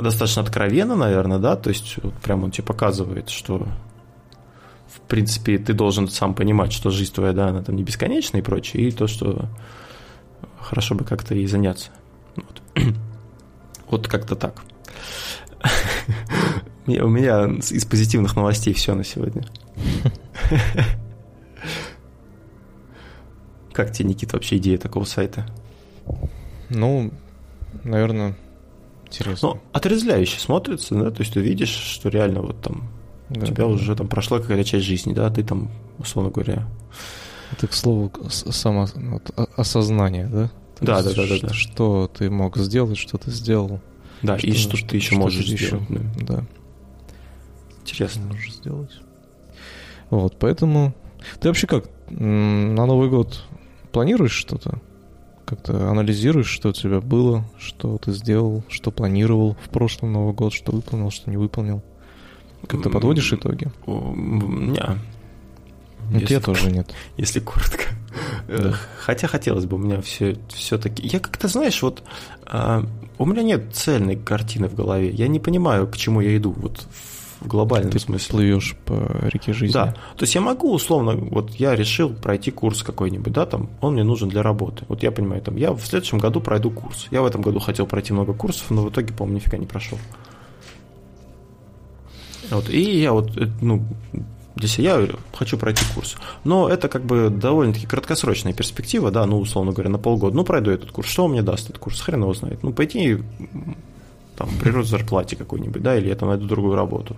достаточно откровенно, наверное, да, то есть вот прям он тебе показывает, что в принципе ты должен сам понимать, что жизнь твоя, да, она там не бесконечная и прочее, и то, что хорошо бы как-то ей заняться. Вот, [clears throat] вот как-то так. [laughs] У меня из позитивных новостей все на сегодня. [laughs] Как тебе, Никит, вообще идея такого сайта? Ну, наверное, интересно. Ну, отрезвляюще смотрится, да, то есть ты видишь, что реально вот там Да, у тебя уже там прошла какая-то часть жизни, да, ты там, условно говоря. Это, к слову, само вот, осознание, да? То да, есть, да, да, да, да. Что ты мог сделать, что ты сделал. Да, что, и что, что ты еще что можешь ты сделать. Еще, да. да. Интересно. Можешь сделать. Вот, поэтому... Ты вообще как, на Новый год планируешь что-то? Как-то анализируешь, что у тебя было, что ты сделал, что планировал в прошлом Новый год, что выполнил, что не выполнил? Как-то подводишь итоги? Не. Нет, я тоже нет. Если коротко. Да. Хотя хотелось бы, у меня все, все-таки... Я как-то, знаешь, вот а, у меня нет цельной картины в голове. Я не понимаю, к чему я иду. Вот в глобальном Ты смысле. плывешь по реке жизни. Да, то есть я могу условно, вот я решил пройти курс какой-нибудь, да, там, он мне нужен для работы. Вот я понимаю, там, я в следующем году пройду курс. Я в этом году хотел пройти много курсов, но в итоге, по-моему, нифига не прошел. Вот, и я вот, э, ну, себя я хочу пройти курс. Но это как бы довольно-таки краткосрочная перспектива, да, ну, условно говоря, на полгода. Ну, пройду этот курс. Что он мне даст этот курс? Хрен его знает. Ну, пойти там, прирост зарплате какой-нибудь, да, или я там найду другую работу.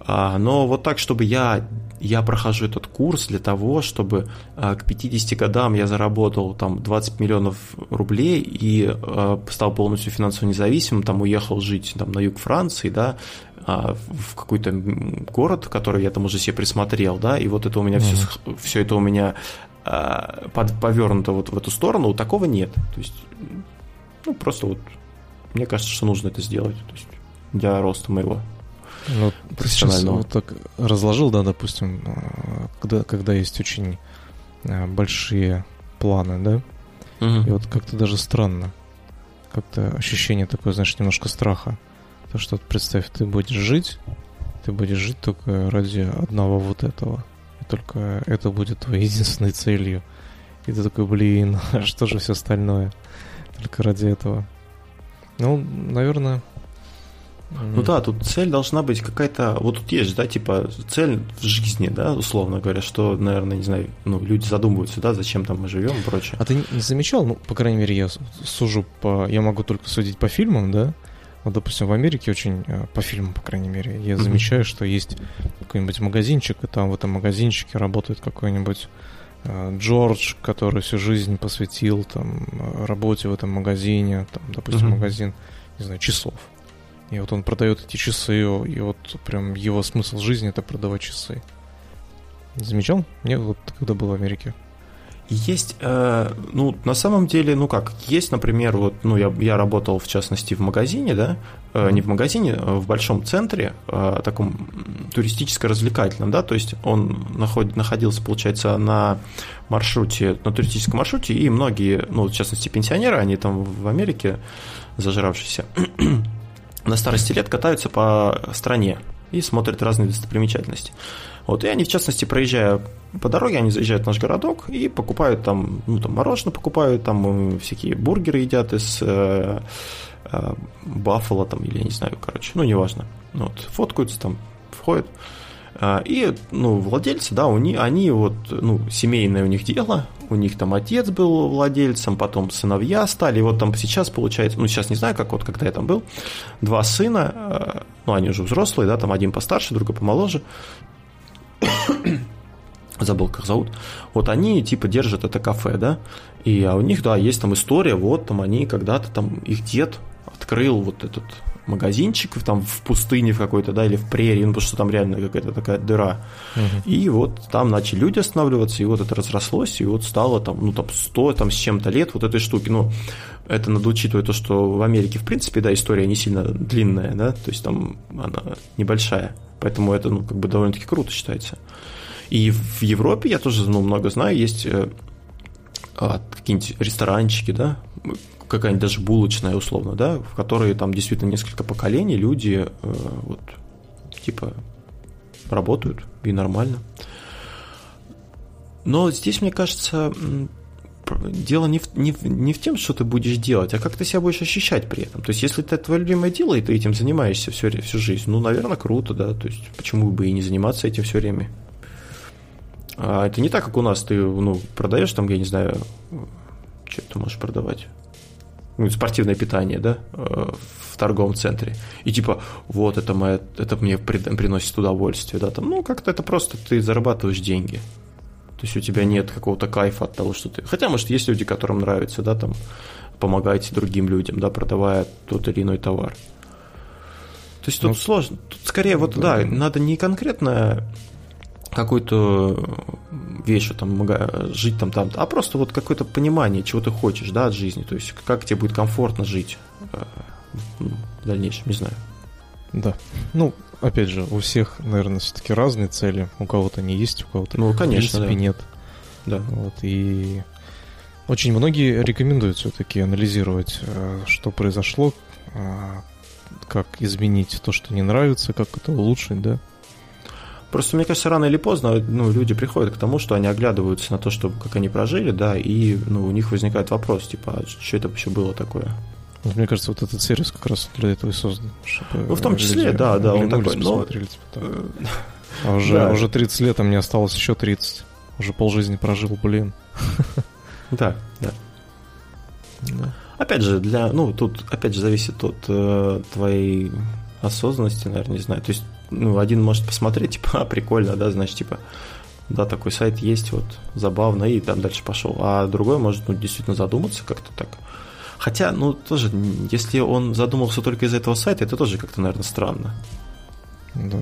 А, но вот так, чтобы я, я прохожу этот курс для того, чтобы а, к 50 годам я заработал там 20 миллионов рублей и а, стал полностью финансово независимым, там уехал жить там, на юг Франции, да, в какой-то город, который я там уже себе присмотрел, да, и вот это у меня mm-hmm. все, все это у меня под, повернуто вот в эту сторону, такого нет. То есть, ну, просто вот мне кажется, что нужно это сделать то есть для роста моего ну, ты сейчас вот так разложил, да, допустим, когда, когда есть очень большие планы, да, угу. и вот как-то даже странно, как-то ощущение такое, знаешь, немножко страха. То, что представь, ты будешь жить, ты будешь жить только ради одного вот этого. И только это будет твоей [laughs] единственной целью. И ты такой, блин, [laughs] а что же все остальное? Только ради этого. Ну, наверное... Ну да, тут цель должна быть какая-то, вот тут есть, да, типа цель в жизни, да, условно говоря, что, наверное, не знаю, ну, люди задумываются, да, зачем там мы живем и прочее. А ты не замечал, ну, по крайней мере, я сужу по, я могу только судить по фильмам, да, вот, допустим, в Америке очень, э, по фильмам, по крайней мере, я замечаю, что есть какой-нибудь магазинчик, и там в этом магазинчике работает какой-нибудь э, Джордж, который всю жизнь посвятил там работе в этом магазине, там, допустим, mm-hmm. магазин, не знаю, часов. И вот он продает эти часы, и вот прям его смысл жизни это продавать часы. Замечал? Мне вот когда был в Америке. Есть, э, ну, на самом деле, ну как, есть, например, вот, ну, я, я работал, в частности, в магазине, да, э, не в магазине, а в большом центре, э, таком туристическо-развлекательном, да, то есть он наход, находился, получается, на маршруте, на туристическом маршруте, и многие, ну, в частности, пенсионеры, они там в Америке зажравшиеся, на старости лет катаются по стране и смотрят разные достопримечательности. Вот, и они, в частности, проезжая по дороге, они заезжают в наш городок и покупают там, ну, там мороженое покупают, там всякие бургеры едят из э, э, Баффало там, или я не знаю, короче, ну, неважно. Вот, фоткаются там, входят. А, и, ну, владельцы, да, у них, они вот, ну, семейное у них дело, у них там отец был владельцем, потом сыновья стали, и вот там сейчас получается, ну, сейчас не знаю, как вот, когда я там был, два сына, э, ну, они уже взрослые, да, там один постарше, другой помоложе, [coughs] забыл, как зовут, вот они, типа, держат это кафе, да, и а у них, да, есть там история, вот, там они когда-то, там, их дед открыл вот этот магазинчик там в пустыне в какой-то, да, или в прерии, ну, потому что там реально какая-то такая дыра. Угу. И вот там начали люди останавливаться, и вот это разрослось, и вот стало там, ну, там 100 там, с чем-то лет вот этой штуки. Ну, это надо учитывать то, что в Америке, в принципе, да, история не сильно длинная, да, то есть там она небольшая, поэтому это, ну, как бы довольно-таки круто считается. И в Европе я тоже, ну, много знаю, есть э, а, какие-нибудь ресторанчики, да, какая-нибудь даже булочная условно, да, в которой там действительно несколько поколений люди э, вот типа работают и нормально. Но здесь, мне кажется, дело не в, не, в, не в тем, что ты будешь делать, а как ты себя будешь ощущать при этом. То есть, если это твое любимое дело, и ты этим занимаешься всю, всю жизнь, ну, наверное, круто, да. То есть, почему бы и не заниматься этим все время? А это не так, как у нас, ты ну, продаешь там, я не знаю, что ты можешь продавать ну, спортивное питание, да, э, в торговом центре. И типа, вот это, моя, это мне приносит удовольствие, да, там, ну, как-то это просто ты зарабатываешь деньги. То есть у тебя нет какого-то кайфа от того, что ты... Хотя, может, есть люди, которым нравится, да, там, помогать другим людям, да, продавая тот или иной товар. То есть тут ну, сложно. Тут скорее вот, да, да, надо не конкретно какую-то вещь, там, жить там, там, а просто вот какое-то понимание, чего ты хочешь, да, от жизни, то есть как тебе будет комфортно жить э, в дальнейшем, не знаю. Да. Ну, опять же, у всех, наверное, все-таки разные цели. У кого-то они есть, у кого-то, ну, конечно, в принципе, да. нет. Да. Вот, и очень многие рекомендуют все-таки анализировать, э, что произошло, как изменить то, что не нравится, как это улучшить, да. Просто, мне кажется, рано или поздно ну, люди приходят к тому, что они оглядываются на то, что, как они прожили, да, и ну, у них возникает вопрос, типа, а что это вообще было такое? Вот, мне кажется, вот этот сервис как раз для этого и создан. Чтобы ну, в том числе, да, да, он такой, но... Типа, а уже, да. уже 30 лет, а мне осталось еще 30. Уже полжизни прожил, блин. [laughs] Да, да. да. Опять же, для, ну, тут, опять же, зависит от э, твоей осознанности, наверное, не знаю. То есть, ну, один может посмотреть, [laughs] типа, а, прикольно, да, значит, типа, да, такой сайт есть, вот, забавно, и там дальше пошел. А другой может, ну, действительно задуматься как-то так. Хотя, ну, тоже, если он задумался только из этого сайта, это тоже как-то, наверное, странно. Да.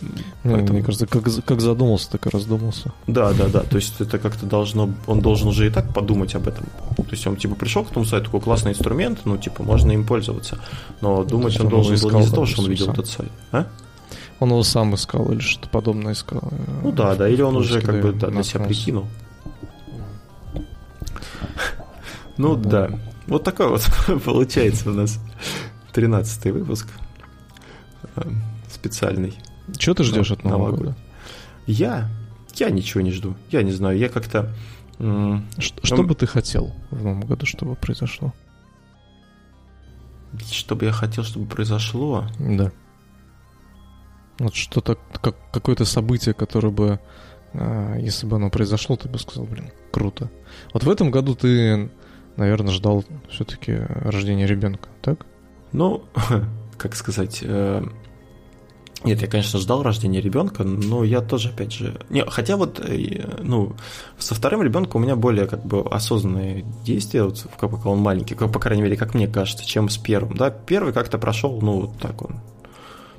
Ну, Поэтому... Мне кажется, как, как задумался, так и раздумался. Да, да, да. То есть это как-то должно. Он должен уже и так подумать об этом. То есть он типа пришел к этому сайту, такой классный инструмент, ну, типа, можно им пользоваться. Но думать он, он должен был не из-за того, что он видел сам. этот сайт. А? Он его сам искал или что-то подобное искал. Ну да, да, или он уже как бы да, для себя прикинул. Ну да. Вот такой вот [laughs] получается у нас 13 выпуск э, специальный. Чего ты ждешь от Нового года? Я? Я ничего не жду. Я не знаю. Я как-то... Что, что бы ты хотел в Новом году, чтобы произошло? Что бы я хотел, чтобы произошло? Да. Вот что-то, как, какое-то событие, которое бы, а, если бы оно произошло, ты бы сказал, блин, круто. Вот в этом году ты, наверное, ждал все-таки рождения ребенка, так? Ну, [laughs] как сказать, э, нет, я, конечно, ждал рождения ребенка, но я тоже, опять же... Не, хотя вот, э, ну, со вторым ребенком у меня более как бы осознанные действия, вот, пока он маленький, по крайней мере, как мне кажется, чем с первым. Да, первый как-то прошел, ну, вот так он,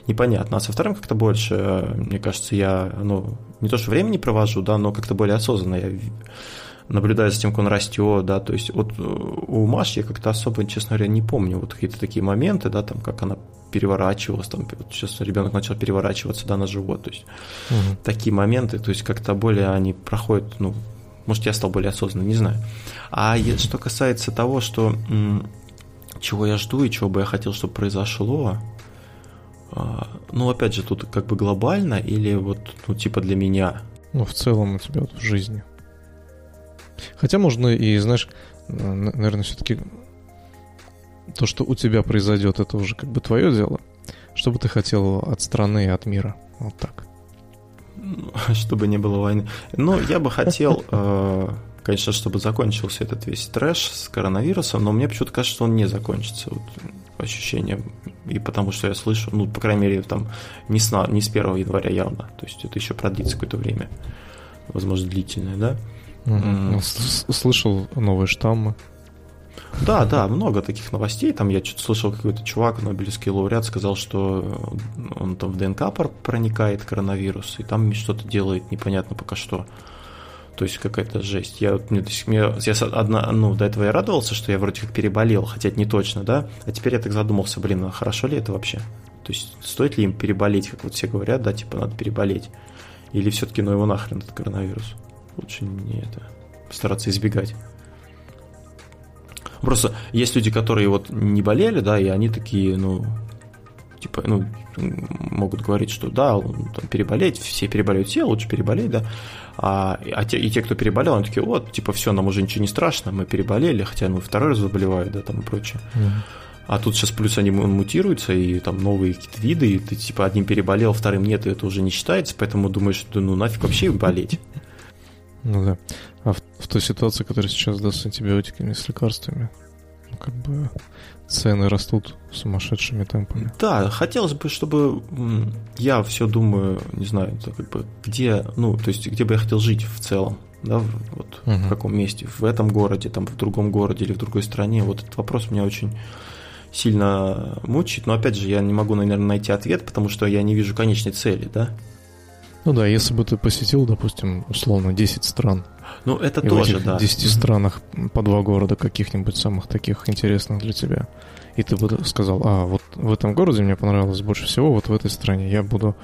непонятно. А со вторым как-то больше, э, мне кажется, я, ну, не то что времени провожу, да, но как-то более осознанно я наблюдаю за тем, как он растет, да, то есть вот э, у Маши я как-то особо, честно говоря, не помню вот какие-то такие моменты, да, там, как она переворачивалась, там, вот сейчас ребенок начал переворачиваться, да, на живот, то есть угу. такие моменты, то есть как-то более они проходят, ну, может, я стал более осознанным, не знаю. А что касается того, что чего я жду и чего бы я хотел, чтобы произошло, а, ну, опять же, тут как бы глобально или вот, ну, типа для меня? Ну, в целом у тебя вот в жизни. Хотя можно и, знаешь, наверное, все-таки то, что у тебя произойдет, это уже как бы твое дело. Что бы ты хотел от страны и от мира? Вот так. [laughs] Чтобы не было войны. Ну, я бы хотел, [laughs] э, конечно, чтобы закончился этот весь трэш с коронавирусом, но мне почему-то кажется, что он не закончится. Вот, ощущение. И потому что я слышу, ну, по крайней мере, там не с, не с 1 января явно. То есть это еще продлится какое-то время. Возможно, длительное, да? Слышал новые штаммы. Да, да, много таких новостей. Там я что-то слышал, какой-то чувак, Нобелевский лауреат, сказал, что он там в ДНК проникает коронавирус, и там что-то делает, непонятно пока что. То есть какая-то жесть. Я, мне, мне, я одна, ну, до этого я радовался, что я вроде как переболел, хотя это не точно, да. А теперь я так задумался, блин, а хорошо ли это вообще? То есть стоит ли им переболеть, как вот все говорят, да, типа надо переболеть? Или все-таки ну его нахрен этот коронавирус? Лучше не это стараться избегать. Просто есть люди, которые вот не болели, да, и они такие, ну, типа, ну, могут говорить, что да, там, переболеть, все переболеют, все, лучше переболеть, да. А, а те, и те, кто переболел, они такие, вот, типа, все, нам уже ничего не страшно, мы переболели, хотя, ну, второй раз заболевают, да, там и прочее. Mm. А тут сейчас плюс они мутируются, и там новые какие-то виды, и ты, типа, одним переболел, вторым нет, и это уже не считается, поэтому думаешь, что, ну, нафиг вообще болеть. Ну да. А в, в той ситуации, которая сейчас да, с антибиотиками, с лекарствами, как бы цены растут сумасшедшими темпами. Да, хотелось бы, чтобы я все думаю, не знаю, как бы где, ну, то есть где бы я хотел жить в целом, да, вот угу. в каком месте, в этом городе, там, в другом городе или в другой стране. Вот этот вопрос меня очень сильно мучает, но опять же, я не могу, наверное, найти ответ, потому что я не вижу конечной цели, да. Ну да, если бы ты посетил, допустим, условно 10 стран. Ну, это и тоже, в этих да. 10 странах по два города каких-нибудь самых таких интересных для тебя. И ты бы сказал, а, вот в этом городе мне понравилось больше всего, вот в этой стране я буду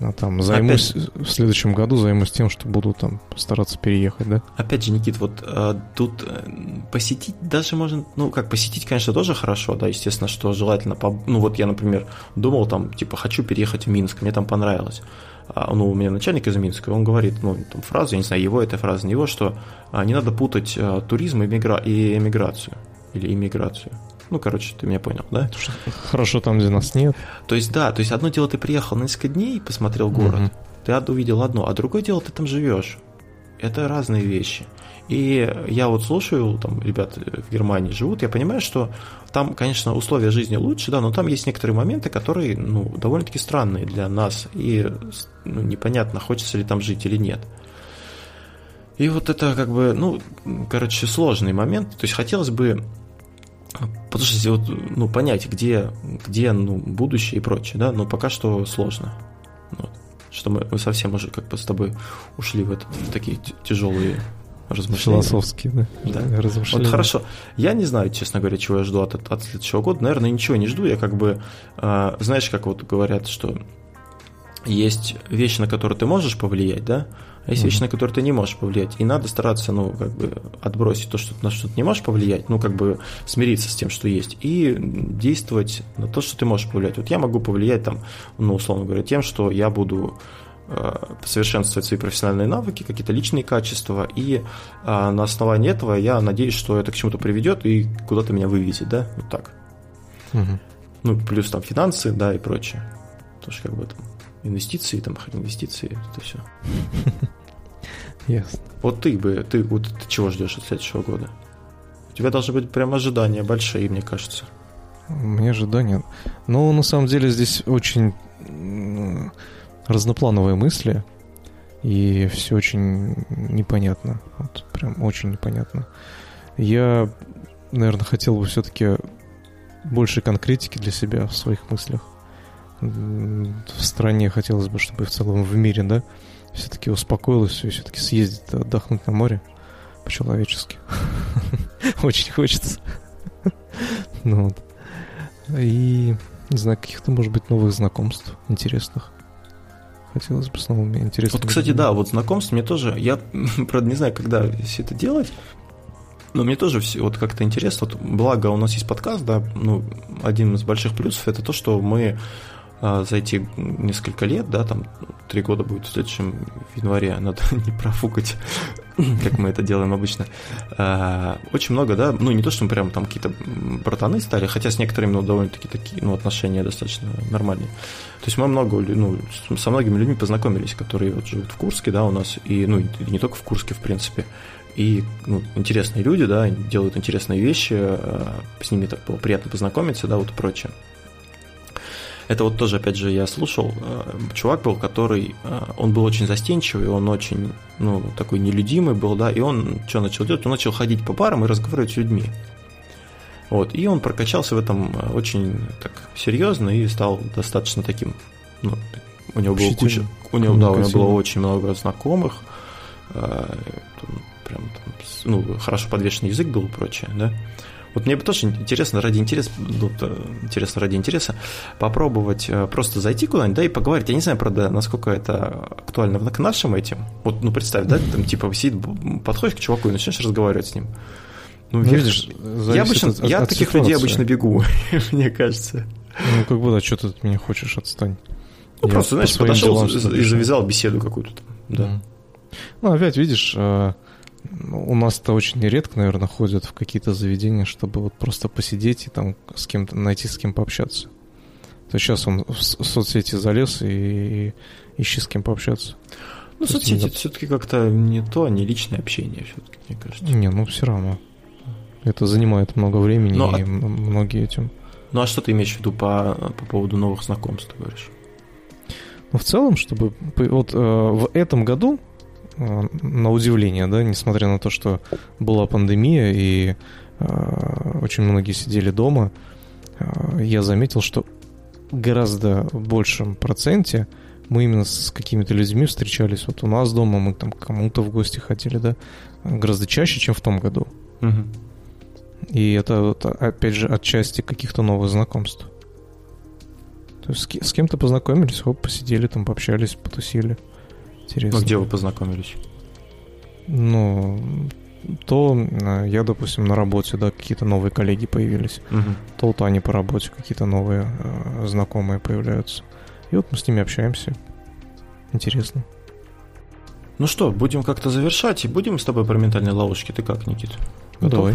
а, там займусь Опять... в следующем году займусь тем, что буду там стараться переехать, да? Опять же, Никит, вот а, тут э, посетить даже можно, ну как посетить, конечно, тоже хорошо, да, естественно, что желательно, по, ну вот я, например, думал там, типа, хочу переехать в Минск, мне там понравилось. А, ну, у меня начальник из Минска, он говорит, ну, там фразу, я не знаю, его эта фраза, не его, что а, не надо путать а, туризм и, мигра... и эмиграцию, или иммиграцию. Ну, короче, ты меня понял, да? Хорошо там, где нас нет. То есть, да, то есть одно дело, ты приехал на несколько дней, посмотрел город, угу. ты увидел одно, а другое дело, ты там живешь. Это разные вещи. И я вот слушаю, там, ребят в Германии живут, я понимаю, что там, конечно, условия жизни лучше, да, но там есть некоторые моменты, которые, ну, довольно-таки странные для нас, и ну, непонятно, хочется ли там жить или нет. И вот это как бы, ну, короче, сложный момент. То есть хотелось бы что вот, ну, понять, где, где ну, будущее и прочее, да, но пока что сложно. Вот. Что мы, мы совсем уже как бы с тобой ушли в, этот, в такие тяжелые размышления. Философские, да? Да. Размышления. Вот хорошо. Я не знаю, честно говоря, чего я жду от, от следующего года. Наверное, ничего не жду. Я как бы, э, знаешь, как вот говорят, что есть вещи, на которые ты можешь повлиять, да, а есть mm-hmm. вещи, на которые ты не можешь повлиять. И надо стараться, ну, как бы отбросить то, что на что ты не можешь повлиять, ну, как бы смириться с тем, что есть, и действовать на то, что ты можешь повлиять. Вот я могу повлиять там, ну, условно говоря, тем, что я буду э, совершенствовать свои профессиональные навыки, какие-то личные качества, и а, на основании этого я надеюсь, что это к чему-то приведет и куда-то меня вывезет, да, вот так. Угу. Ну, плюс там финансы, да, и прочее. Тоже как бы там инвестиции, там инвестиции, это все. Ясно. Вот ты бы, ты вот ты чего ждешь от следующего года? У тебя должны быть прям ожидания большие, мне кажется. Меня ожидания. Ну, на самом деле здесь очень разноплановые мысли, и все очень непонятно. Вот прям очень непонятно. Я, наверное, хотел бы все-таки больше конкретики для себя в своих мыслях в стране хотелось бы, чтобы в целом в мире, да, все-таки успокоилось и все-таки съездить отдохнуть на море по-человечески. [laughs] Очень хочется. [laughs] ну вот. И, не знаю, каких-то, может быть, новых знакомств интересных. Хотелось бы с новыми интересными. Вот, кстати, да, вот знакомств мне тоже... Я, [laughs] правда, не знаю, когда все это делать, но мне тоже все вот как-то интересно. Вот, благо, у нас есть подкаст, да, ну, один из больших плюсов это то, что мы а, за эти несколько лет, да, там три года будет в следующем январе, [laughs] надо не профукать, [laughs] как мы это делаем обычно. А, очень много, да, ну не то, что мы прям там какие-то братаны стали, хотя с некоторыми, ну, довольно-таки такие, ну, отношения достаточно нормальные. То есть мы много, ну, со многими людьми познакомились, которые вот живут в Курске, да, у нас, и, ну, и не только в Курске, в принципе, и ну, интересные люди, да, делают интересные вещи, а, с ними так было приятно познакомиться, да, вот и прочее. Это вот тоже, опять же, я слушал, э, чувак был, который, э, он был очень застенчивый, он очень, ну, такой нелюдимый был, да, и он что начал делать? Он начал ходить по барам и разговаривать с людьми. Вот, и он прокачался в этом э, очень так серьезно и стал достаточно таким, ну, у него было куча, у него, да, у него было очень много знакомых, прям там, ну, хорошо подвешенный язык был и прочее, да. Вот мне бы тоже интересно ради интереса, ну, интересно ради интереса попробовать э, просто зайти куда-нибудь, да, и поговорить. Я не знаю, правда, насколько это актуально к нашим этим. Вот, ну, представь, да, там типа сидит, подходишь к чуваку и начинаешь разговаривать с ним. Ну, я, видишь, я обычно, от, я от, от таких ситуации. людей обычно бегу, [laughs] мне кажется. Ну, как бы, да, что ты от меня хочешь, отстань. Ну, я просто, знаешь, подошел и завязал беседу какую-то там, да. Ну, опять, видишь, э, у нас-то очень редко, наверное, ходят в какие-то заведения, чтобы вот просто посидеть и там с кем-то найти с кем пообщаться. То сейчас он в соцсети залез и, и ищи с кем пообщаться. Ну, соцсети это все-таки как-то не то, не личное общение, все-таки, мне кажется. Не, ну все равно. Это занимает много времени, ну, и а... многие этим. Ну а что ты имеешь в виду по, по поводу новых знакомств, ты говоришь? Ну, в целом, чтобы... Вот э, в этом году, на удивление, да, несмотря на то, что была пандемия и э, очень многие сидели дома, э, я заметил, что гораздо большем проценте мы именно с какими-то людьми встречались. Вот у нас дома мы там кому-то в гости ходили, да, гораздо чаще, чем в том году. Угу. И это, вот, опять же, отчасти каких-то новых знакомств. То есть с, кем-то познакомились, оп, посидели там, пообщались, потусили. Интересно. Ну, где вы познакомились? Ну, то я, допустим, на работе, да, какие-то новые коллеги появились, угу. то вот они по работе какие-то новые э, знакомые появляются. И вот мы с ними общаемся. Интересно. Ну что, будем как-то завершать и будем с тобой про ментальные ловушки. Ты как, Никит? Готов? Давай.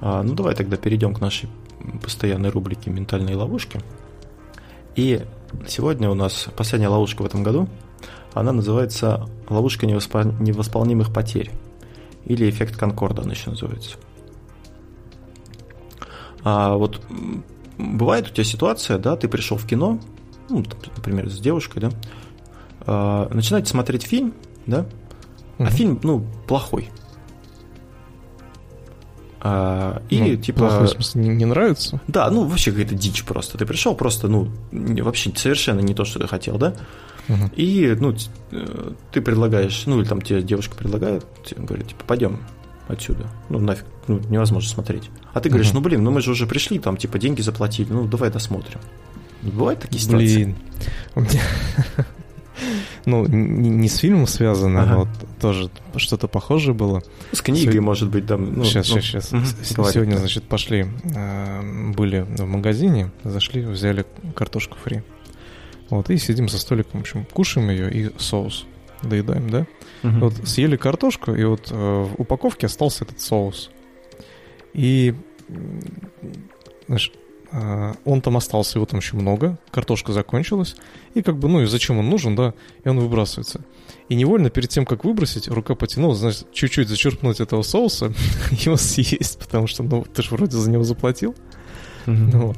А, ну давай тогда перейдем к нашей постоянной рубрике «Ментальные ловушки». И сегодня у нас последняя ловушка в этом году. Она называется «Ловушка невосполнимых потерь» или эффект Конкорда она еще называется. А вот бывает у тебя ситуация, да, ты пришел в кино, ну, например, с девушкой, да, а, начинаете смотреть фильм, да, а угу. фильм, ну, плохой. А, и ну, типа... Плохой, в смысле, не, не нравится? Да, ну вообще какая-то дичь просто. Ты пришел просто, ну, вообще совершенно не то, что ты хотел, да? Угу. И, ну, э, ты предлагаешь, ну, или там тебе девушка предлагает, говорит, типа, пойдем отсюда. Ну, нафиг, ну, невозможно смотреть. А ты говоришь, угу. ну, блин, ну мы же уже пришли, там, типа, деньги заплатили, ну, давай досмотрим. Бывают такие ситуации? Блин, [laughs] ну, не, с фильмом связано, ага. но вот тоже что-то похожее было. С книгой, может быть, там. Ну, сейчас, ну, сейчас, сейчас. Угу. Сегодня, значит, пошли, э, были в магазине, зашли, взяли картошку фри. Вот, и сидим за столиком, в общем, кушаем ее и соус доедаем, да? Угу. Вот съели картошку, и вот э, в упаковке остался этот соус. И, знаешь, а, он там остался, его там еще много, картошка закончилась, и как бы, ну и зачем он нужен, да, и он выбрасывается. И невольно перед тем, как выбросить, рука потянула, значит, чуть-чуть зачерпнуть этого соуса, [laughs] его съесть, потому что, ну, ты же вроде за него заплатил. Mm-hmm. Вот.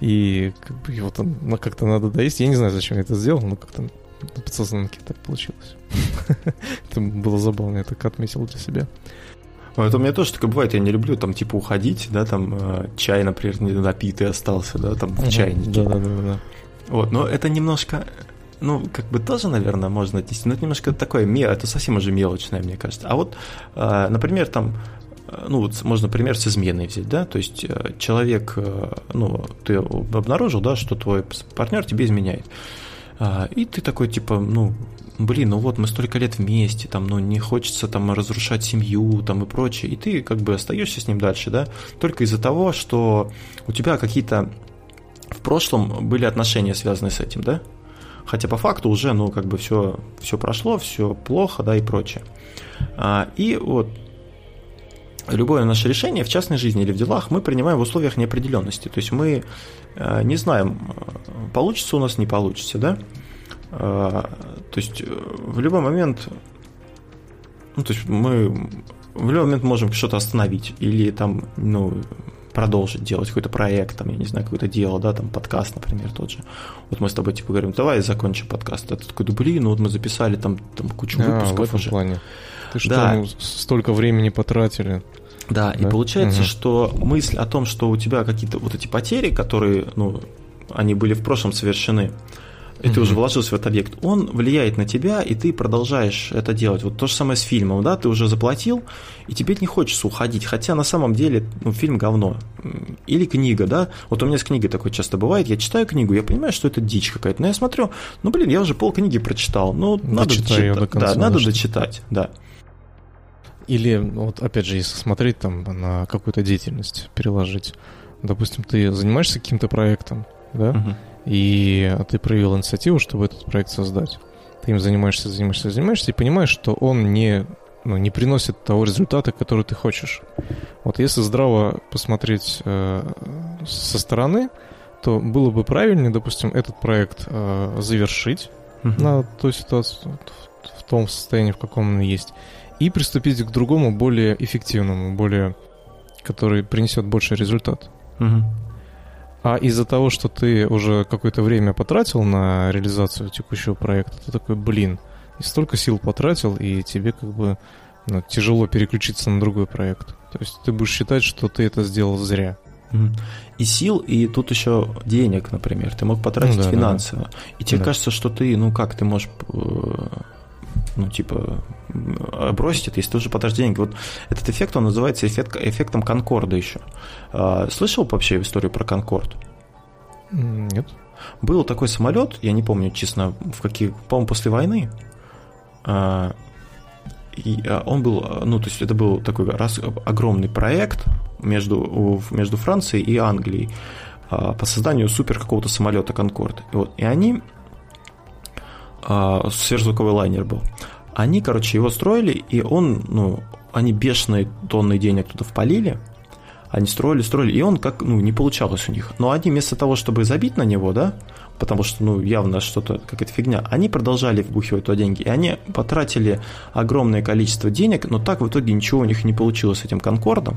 И бы его там ну, как-то надо доесть. Я не знаю, зачем я это сделал, но как-то на подсознанке так получилось. [laughs] это было забавно, я так отметил для себя. Это у меня тоже такое бывает, я не люблю там типа уходить, да, там э, чай, например, не напитый остался, да, там в чайнике. Да, да, да, да. Вот, но это немножко, ну, как бы тоже, наверное, можно отнести, но это немножко такое, это совсем уже мелочное, мне кажется. А вот, э, например, там, ну, вот можно пример с изменой взять, да, то есть человек, ну, ты обнаружил, да, что твой партнер тебе изменяет. И ты такой, типа, ну, блин, ну вот мы столько лет вместе, там, ну не хочется там разрушать семью, там и прочее, и ты как бы остаешься с ним дальше, да, только из-за того, что у тебя какие-то в прошлом были отношения, связанные с этим, да, хотя по факту уже, ну, как бы все, все прошло, все плохо, да, и прочее. А, и вот любое наше решение в частной жизни или в делах мы принимаем в условиях неопределенности. То есть мы э, не знаем, э, получится у нас, не получится, да? А, то есть э, в любой момент, ну, то есть мы в любой момент можем что-то остановить или там, ну, продолжить делать какой-то проект, там, я не знаю, какое-то дело, да, там, подкаст, например, тот же. Вот мы с тобой, типа, говорим, давай закончим подкаст. А ты такой, да блин, ну вот мы записали там, там кучу а, выпусков в этом уже. плане. Ты что, да. столько времени потратили. Да, да? и получается, угу. что мысль о том, что у тебя какие-то вот эти потери, которые, ну, они были в прошлом совершены, и ты уже вложился в этот объект, он влияет на тебя, и ты продолжаешь это делать. Вот то же самое с фильмом, да, ты уже заплатил, и тебе не хочется уходить, хотя на самом деле ну, фильм говно. Или книга, да, вот у меня с книгой такое часто бывает, я читаю книгу, я понимаю, что это дичь какая-то, но я смотрю, ну, блин, я уже пол книги прочитал, ну, надо дочитать, до конца, да, надо дочитать, да. Или, вот опять же, если смотреть там на какую-то деятельность, переложить, допустим, ты занимаешься каким-то проектом, да, угу и ты проявил инициативу, чтобы этот проект создать. Ты им занимаешься, занимаешься, занимаешься, и понимаешь, что он не, ну, не приносит того результата, который ты хочешь. Вот если здраво посмотреть э, со стороны, то было бы правильнее, допустим, этот проект э, завершить uh-huh. на той ситуации, в том состоянии, в каком он есть, и приступить к другому, более эффективному, более который принесет больше результат. Мгм. А из-за того, что ты уже какое-то время потратил на реализацию текущего проекта, ты такой, блин, и столько сил потратил, и тебе как бы ну, тяжело переключиться на другой проект. То есть ты будешь считать, что ты это сделал зря. И сил, и тут еще денег, например. Ты мог потратить Ну да, да, финансово. И тебе Да. кажется, что ты, ну как, ты можешь, э, ну типа, бросить это, если ты уже потратишь деньги. Вот этот эффект, он называется эффект, эффектом Конкорда еще. А, Слышал вообще историю про Конкорд? Нет? Был такой самолет, я не помню, честно, в каких, по-моему, после войны. А, И а, он был, ну, то есть это был такой раз огромный проект между, между Францией и Англией по созданию супер какого-то самолета Конкорд. И, вот, и они, сверхзвуковой лайнер был, они, короче, его строили, и он, ну, они бешеные тонны денег туда впалили, они строили, строили, и он как, ну, не получалось у них. Но они вместо того, чтобы забить на него, да, потому что, ну, явно что-то, какая-то фигня, они продолжали вбухивать туда деньги, и они потратили огромное количество денег, но так в итоге ничего у них не получилось с этим Конкордом,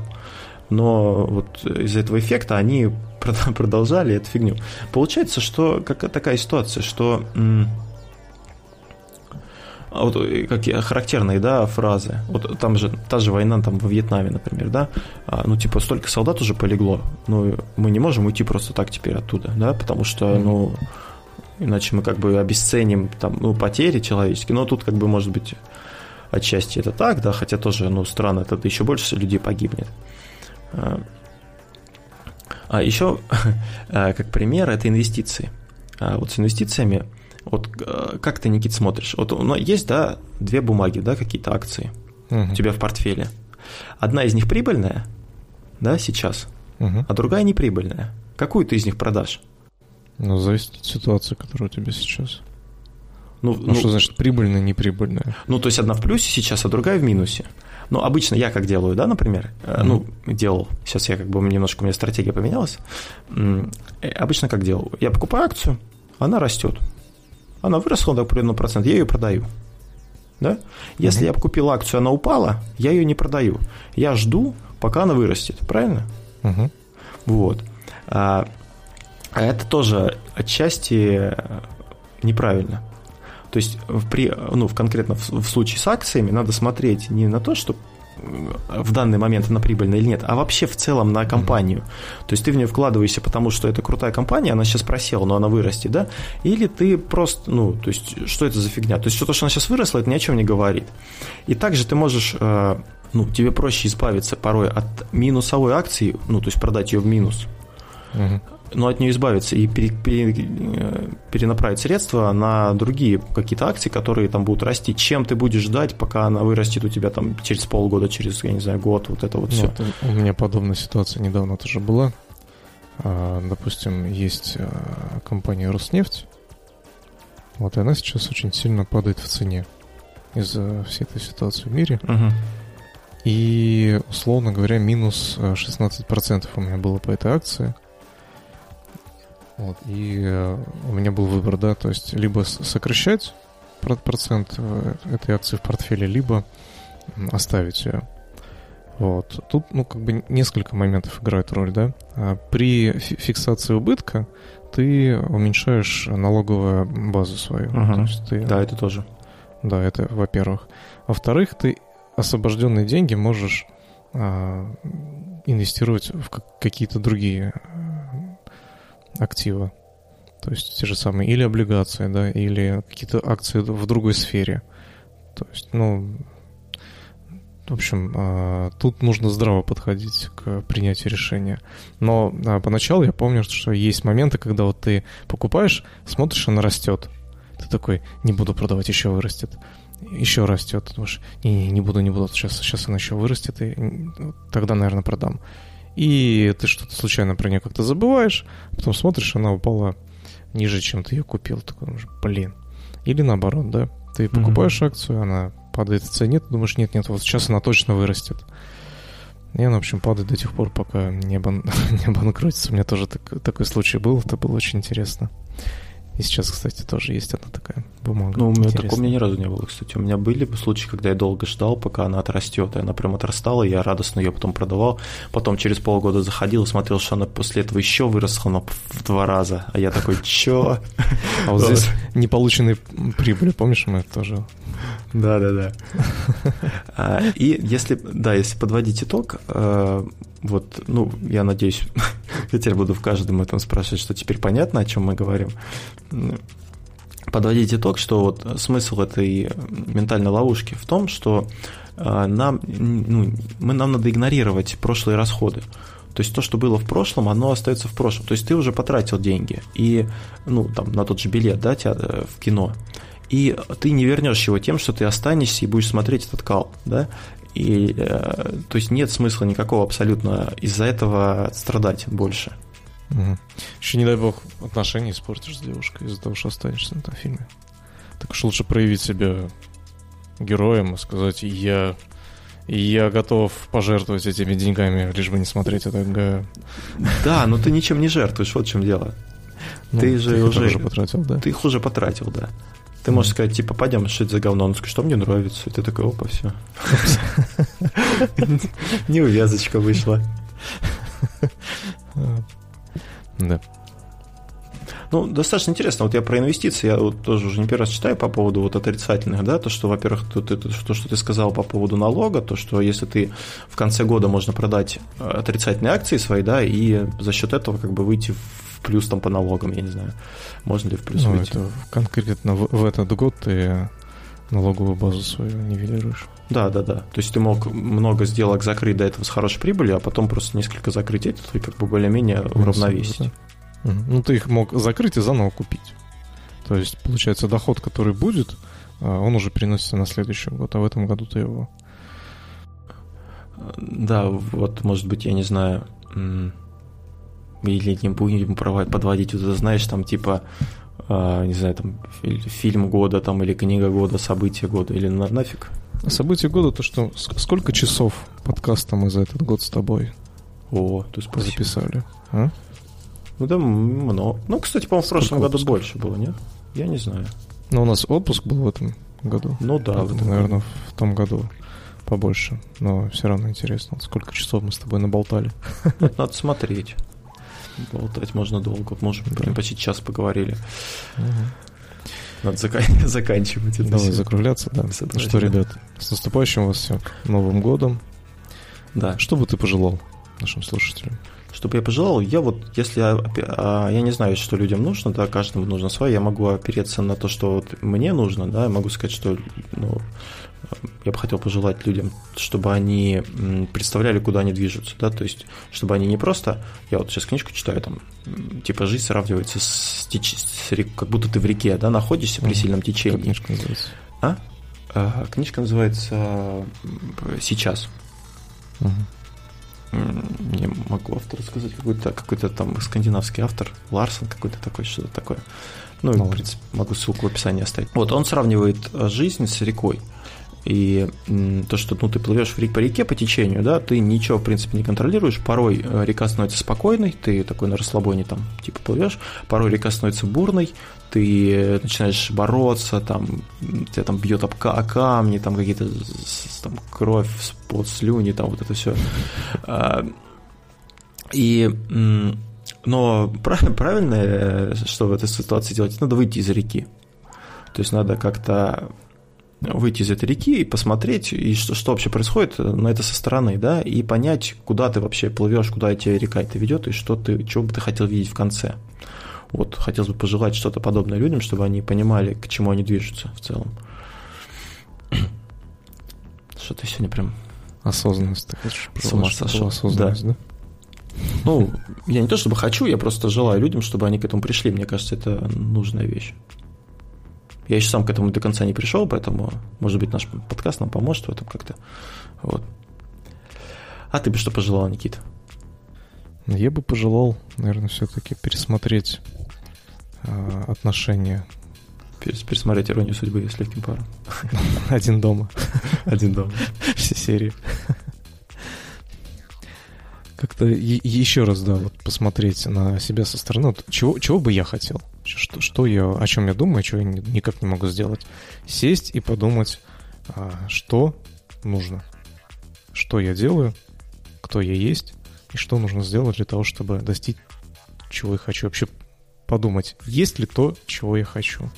но вот из-за этого эффекта они прод- [laughs] продолжали эту фигню. Получается, что как, такая ситуация, что а вот э, какие характерные, да, фразы. Вот там же та же война там во Вьетнаме, например, да. А, ну типа столько солдат уже полегло, ну мы не можем уйти просто так теперь оттуда, да, потому что, ну иначе мы как бы обесценим там, ну потери человеческие. Но тут как бы может быть отчасти это так, да, хотя тоже, ну странно, это еще больше людей погибнет. А, а еще, [laughs] а, как пример, это инвестиции. А вот с инвестициями, вот э, как ты, Никит, смотришь? Вот ну, есть, да, две бумаги, да, какие-то акции Мгм. у тебя в портфеле. Одна из них прибыльная, да, сейчас, Мгм. а другая неприбыльная. Какую ты из них продашь? Ну, зависит от ситуации, которая у тебя сейчас. Ну, Ну, ну, что значит прибыльная, неприбыльная? ну, то есть одна в плюсе сейчас, а другая в минусе. Ну, обычно я как делаю, да, например, э, ну, делал, сейчас я как бы немножко, у меня стратегия поменялась. Э, Обычно как делал? Я покупаю акцию, она растет. Она выросла до определенного процента, я ее продаю. Да? Если Мгм. я купил акцию, она упала, я ее не продаю. Я жду, пока она вырастет, правильно? Мгм. Вот. А, а это тоже отчасти э, неправильно. То есть в, при, ну, в конкретно в, в случае с акциями надо смотреть не на то, что в данный момент она прибыльна или нет, а вообще в целом на компанию. То есть ты в нее вкладываешься, потому что это крутая компания, она сейчас просела, но она вырастет, да? Или ты просто, ну, то есть что это за фигня? То есть что то, что она сейчас выросла, это ни о чем не говорит. И также ты можешь, э, ну, тебе проще избавиться порой от минусовой акции, ну, то есть продать ее в минус, Мгм. Но от нее избавиться и пере- пере- э, перенаправить средства на другие какие-то акции, которые там будут расти. Чем ты будешь ждать, пока она вырастет у тебя там через полгода, через, я не знаю, год, вот это вот Ну, все. у меня подобная ситуация недавно тоже была. А, Допустим, есть а, компания Роснефть. Вот и она сейчас очень сильно падает в цене из-за всей этой ситуации в мире. И, условно говоря, минус э, 16% у меня было по этой акции. Вот, и э, у меня был выбор, да, то есть либо сокращать про- процент э, этой акции в портфеле, либо оставить ее. Вот. Тут, ну, как бы несколько моментов играют роль, да. А При фи- фиксации убытка ты уменьшаешь налоговую базу свою. Есть ты Да, это тоже. да, это во-первых. Во-вторых, ты освобожденные деньги можешь а, инвестировать в как- какие-то другие а, активы. То есть те же самые или облигации, да, или какие-то акции в другой сфере. То есть, ну, в общем, а, тут нужно здраво подходить к принятию решения. Но а, поначалу я помню, что есть моменты, когда вот ты покупаешь, смотришь, она растет. Ты такой, не буду продавать, еще вырастет. Еще растет. Думаешь, не, не, не буду, не буду. Сейчас, сейчас она еще вырастет, и тогда, наверное, продам. И ты что-то случайно про нее как-то забываешь, потом смотришь, она упала ниже, чем ты ее купил. Такой, блин. Или наоборот, да? Ты покупаешь акцию, она падает в цене, ты думаешь, нет, нет, вот сейчас она точно вырастет. И она, в общем, падает до тех пор, пока не, бан... [laughs] не банкротится. У меня тоже так- такой случай был, это было очень интересно. И сейчас, кстати, тоже есть одна такая бумага. Ну, у меня такого у меня ни разу не было, кстати. У меня были случаи, когда я долго ждал, пока она отрастет, и она прям отрастала, и я радостно ее потом продавал. Потом через полгода заходил и смотрел, что она после этого еще выросла но в два раза. А я такой, чё? А вот здесь [laughs] неполученные прибыли, помнишь, мы тоже да, да, да. И если, да, если подводить итог, э, вот, ну, я надеюсь, [laughs] я теперь буду в каждом этом спрашивать, что теперь понятно, о чем мы говорим. Подводить итог, что вот смысл этой ментальной ловушки в том, что э, нам, ну, мы, нам надо игнорировать прошлые расходы. То есть то, что было в прошлом, оно остается в прошлом. То есть ты уже потратил деньги и, ну, там, на тот же билет, да, э, в кино и ты не вернешь его тем, что ты останешься и будешь смотреть этот кал, да, и э, то есть нет смысла никакого абсолютно из-за этого страдать больше. Угу. Еще не дай бог отношения испортишь с девушкой из-за того, что останешься на этом фильме. Так уж лучше проявить себя героем и сказать, я я готов пожертвовать этими деньгами, лишь бы не смотреть это г. Да, но ты ничем не жертвуешь, вот в чем дело. Ну, ты же ты уже потратил, да? Ты их уже потратил, да. Ты можешь сказать, типа, пойдем, что это за говно? Он скажет, что мне нравится. И ты такой, опа, все. [laughs] Неувязочка вышла. Да. Ну, достаточно интересно. Вот я про инвестиции, я вот тоже уже не первый раз читаю по поводу вот отрицательных, да, то, что, во-первых, то, то, то, что ты сказал по поводу налога, то, что если ты в конце года можно продать э, отрицательные акции свои, да, и за счет этого как бы выйти в плюс там по налогам, я не знаю, можно ли в плюс ну, выйти. Это конкретно в, в этот год ты налоговую базу свою нивелируешь. Да, да, да. То есть ты мог много сделок закрыть до этого с хорошей прибылью, а потом просто несколько закрыть эти, и как бы более-менее уравновесить. Да. Ну, ты их мог закрыть и заново купить. То есть, получается, доход, который будет, а, он уже переносится на следующий год, а в этом году ты его... Да, вот, может быть, я не знаю, или не будем подводить, вот, знаешь, там, типа, э, не знаю, там, фильм года, там, или книга года, событие года, или на, нафиг? Событие года, то что, сколько часов подкаста мы за этот год с тобой О, ты спасибо. записали? А? Ну да, много. Ну, кстати, по-моему, в прошлом году больше было, нет? Я не знаю. Но у нас отпуск был в этом году. Ну да, в этом наверное, году. в том году побольше. Но все равно интересно, сколько часов мы с тобой наболтали. Надо смотреть. Болтать можно долго. Может, да. почти час поговорили. Угу. Надо зак- [laughs] заканчивать. Это Давай все. закругляться, да. Ну что, ребят, с наступающим вас всех Новым годом. Да. Что бы ты пожелал нашим слушателям? Чтобы я пожелал, я вот, если я, а, я не знаю, что людям нужно, да, каждому нужно свое, я могу опереться на то, что вот мне нужно, да, я могу сказать, что ну, я бы хотел пожелать людям, чтобы они представляли, куда они движутся, да, то есть, чтобы они не просто, я вот сейчас книжку читаю, там, типа, жизнь сравнивается с, теч... с как будто ты в реке, да, находишься при сильном течении. Как книжка называется? А? а? Книжка называется «Сейчас». Угу не могу автор сказать, какой-то какой там скандинавский автор, Ларсон какой-то такой, что-то такое. Ну, ну, в принципе, могу ссылку в описании оставить. Вот, он сравнивает э, жизнь с рекой. И то, что ну, ты плывешь по реке по течению, да, ты ничего, в принципе, не контролируешь. Порой э, река становится спокойной, ты такой на расслабоне там типа плывешь, порой река становится бурной, ты начинаешь бороться, там, тебя там бьет об камни, там какие-то там, кровь, пот, слюни, там вот это все. А, и но [laughs] правильно, что в этой ситуации делать, надо выйти из реки. То есть надо как-то выйти из этой реки и посмотреть, и что, что вообще происходит на это со стороны, да, и понять, куда ты вообще плывешь, куда тебя река это ведет, и что ты, чего бы ты хотел видеть в конце. Вот хотелось бы пожелать что-то подобное людям, чтобы они понимали, к чему они движутся в целом. [clears throat] Что ты сегодня прям... Осознанность ты хочешь? С ума сошел. Осознанность, да? да? Ну, я не то чтобы хочу, я просто желаю людям, чтобы они к этому пришли. Мне кажется, это нужная вещь. Я еще сам к этому до конца не пришел, поэтому, может быть, наш подкаст нам поможет в этом как-то. Вот. А ты бы что пожелал, Никита? Я бы пожелал, наверное, все-таки пересмотреть э, отношения. Пересмотреть иронию судьбы с легким паром. [laughs] Один дома. Один дома. [laughs] Все серии. Как-то еще раз, да, вот посмотреть на себя со стороны. Вот чего, чего бы я хотел? Что, что я, о чем я думаю, чего я никак не могу сделать? Сесть и подумать, а, что нужно, что я делаю, кто я есть и что нужно сделать для того, чтобы достичь чего я хочу. Вообще подумать, есть ли то, чего я хочу.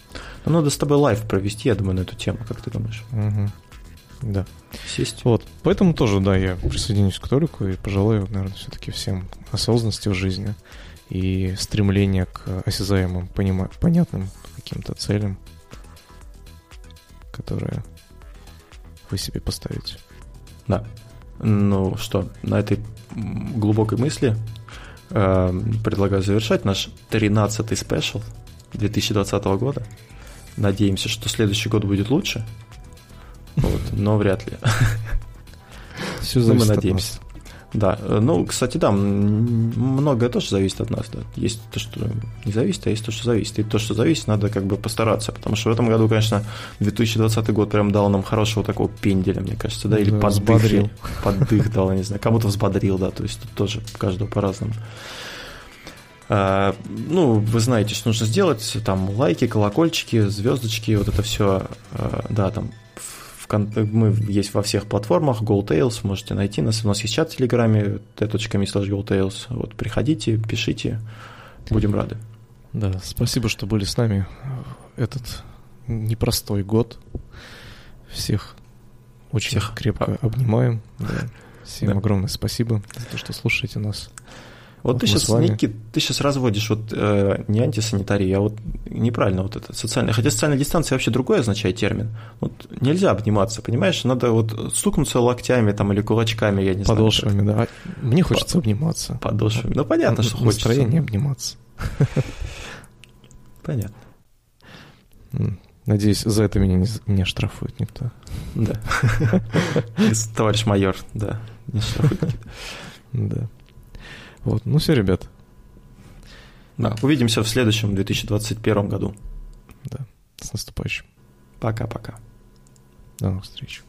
Ну, надо с тобой live провести, я думаю, на эту тему, как ты думаешь? Угу. Да. Сесть. Вот. Поэтому тоже, да, я присоединюсь к Толику и пожелаю, наверное, все-таки всем осознанности в жизни и стремления к осязаемым, понима- понятным каким-то целям, которые вы себе поставите. Да. Ну что, на этой глубокой мысли э, предлагаю завершать наш 13-й спешл 2020 года. Надеемся, что следующий год будет лучше. Вот, но вряд ли. Все ну, зависит мы надеемся. Да, ну, кстати, да, многое тоже зависит от нас, да. Есть то, что не зависит, а есть то, что зависит. И то, что зависит, надо как бы постараться, потому что в этом году, конечно, 2020 год прям дал нам хорошего такого пенделя, мне кажется, да, или да, поддых, поддых дал, я не знаю, кому-то взбодрил, да, то есть тут тоже каждого по-разному. А, ну, вы знаете, что нужно сделать, там лайки, колокольчики, звездочки, вот это все, а, да, там мы есть во всех платформах, GoTales, можете найти нас. У нас есть чат в Телеграме, t.me slash GoTales. Вот, приходите, пишите, будем рады. Да, спасибо, что были с нами этот непростой год. Всех очень Всех крепко обнимаем. Да. Всем да. огромное спасибо за то, что слушаете нас. Вот, ты сейчас, Никит, ты сейчас разводишь вот э, не антисанитарию, а вот неправильно вот это социальная. Хотя социальная дистанция вообще другой означает термин. Вот нельзя обниматься, понимаешь? Надо вот стукнуться локтями там или кулачками, я не Подошвами, знаю. Подошвами, да. Мне хочется По- обниматься. Подошвами. Ну, понятно, что хочется. Настроение обниматься. [laughs] Понятно. Надеюсь, за это меня не, не штрафует никто. Да. [laughs] Товарищ майор, да, не штрафует. [laughs] Да. Вот, ну все, ребят. Да, увидимся в следующем 2021 году. Да, с наступающим. Пока-пока. До новых встреч.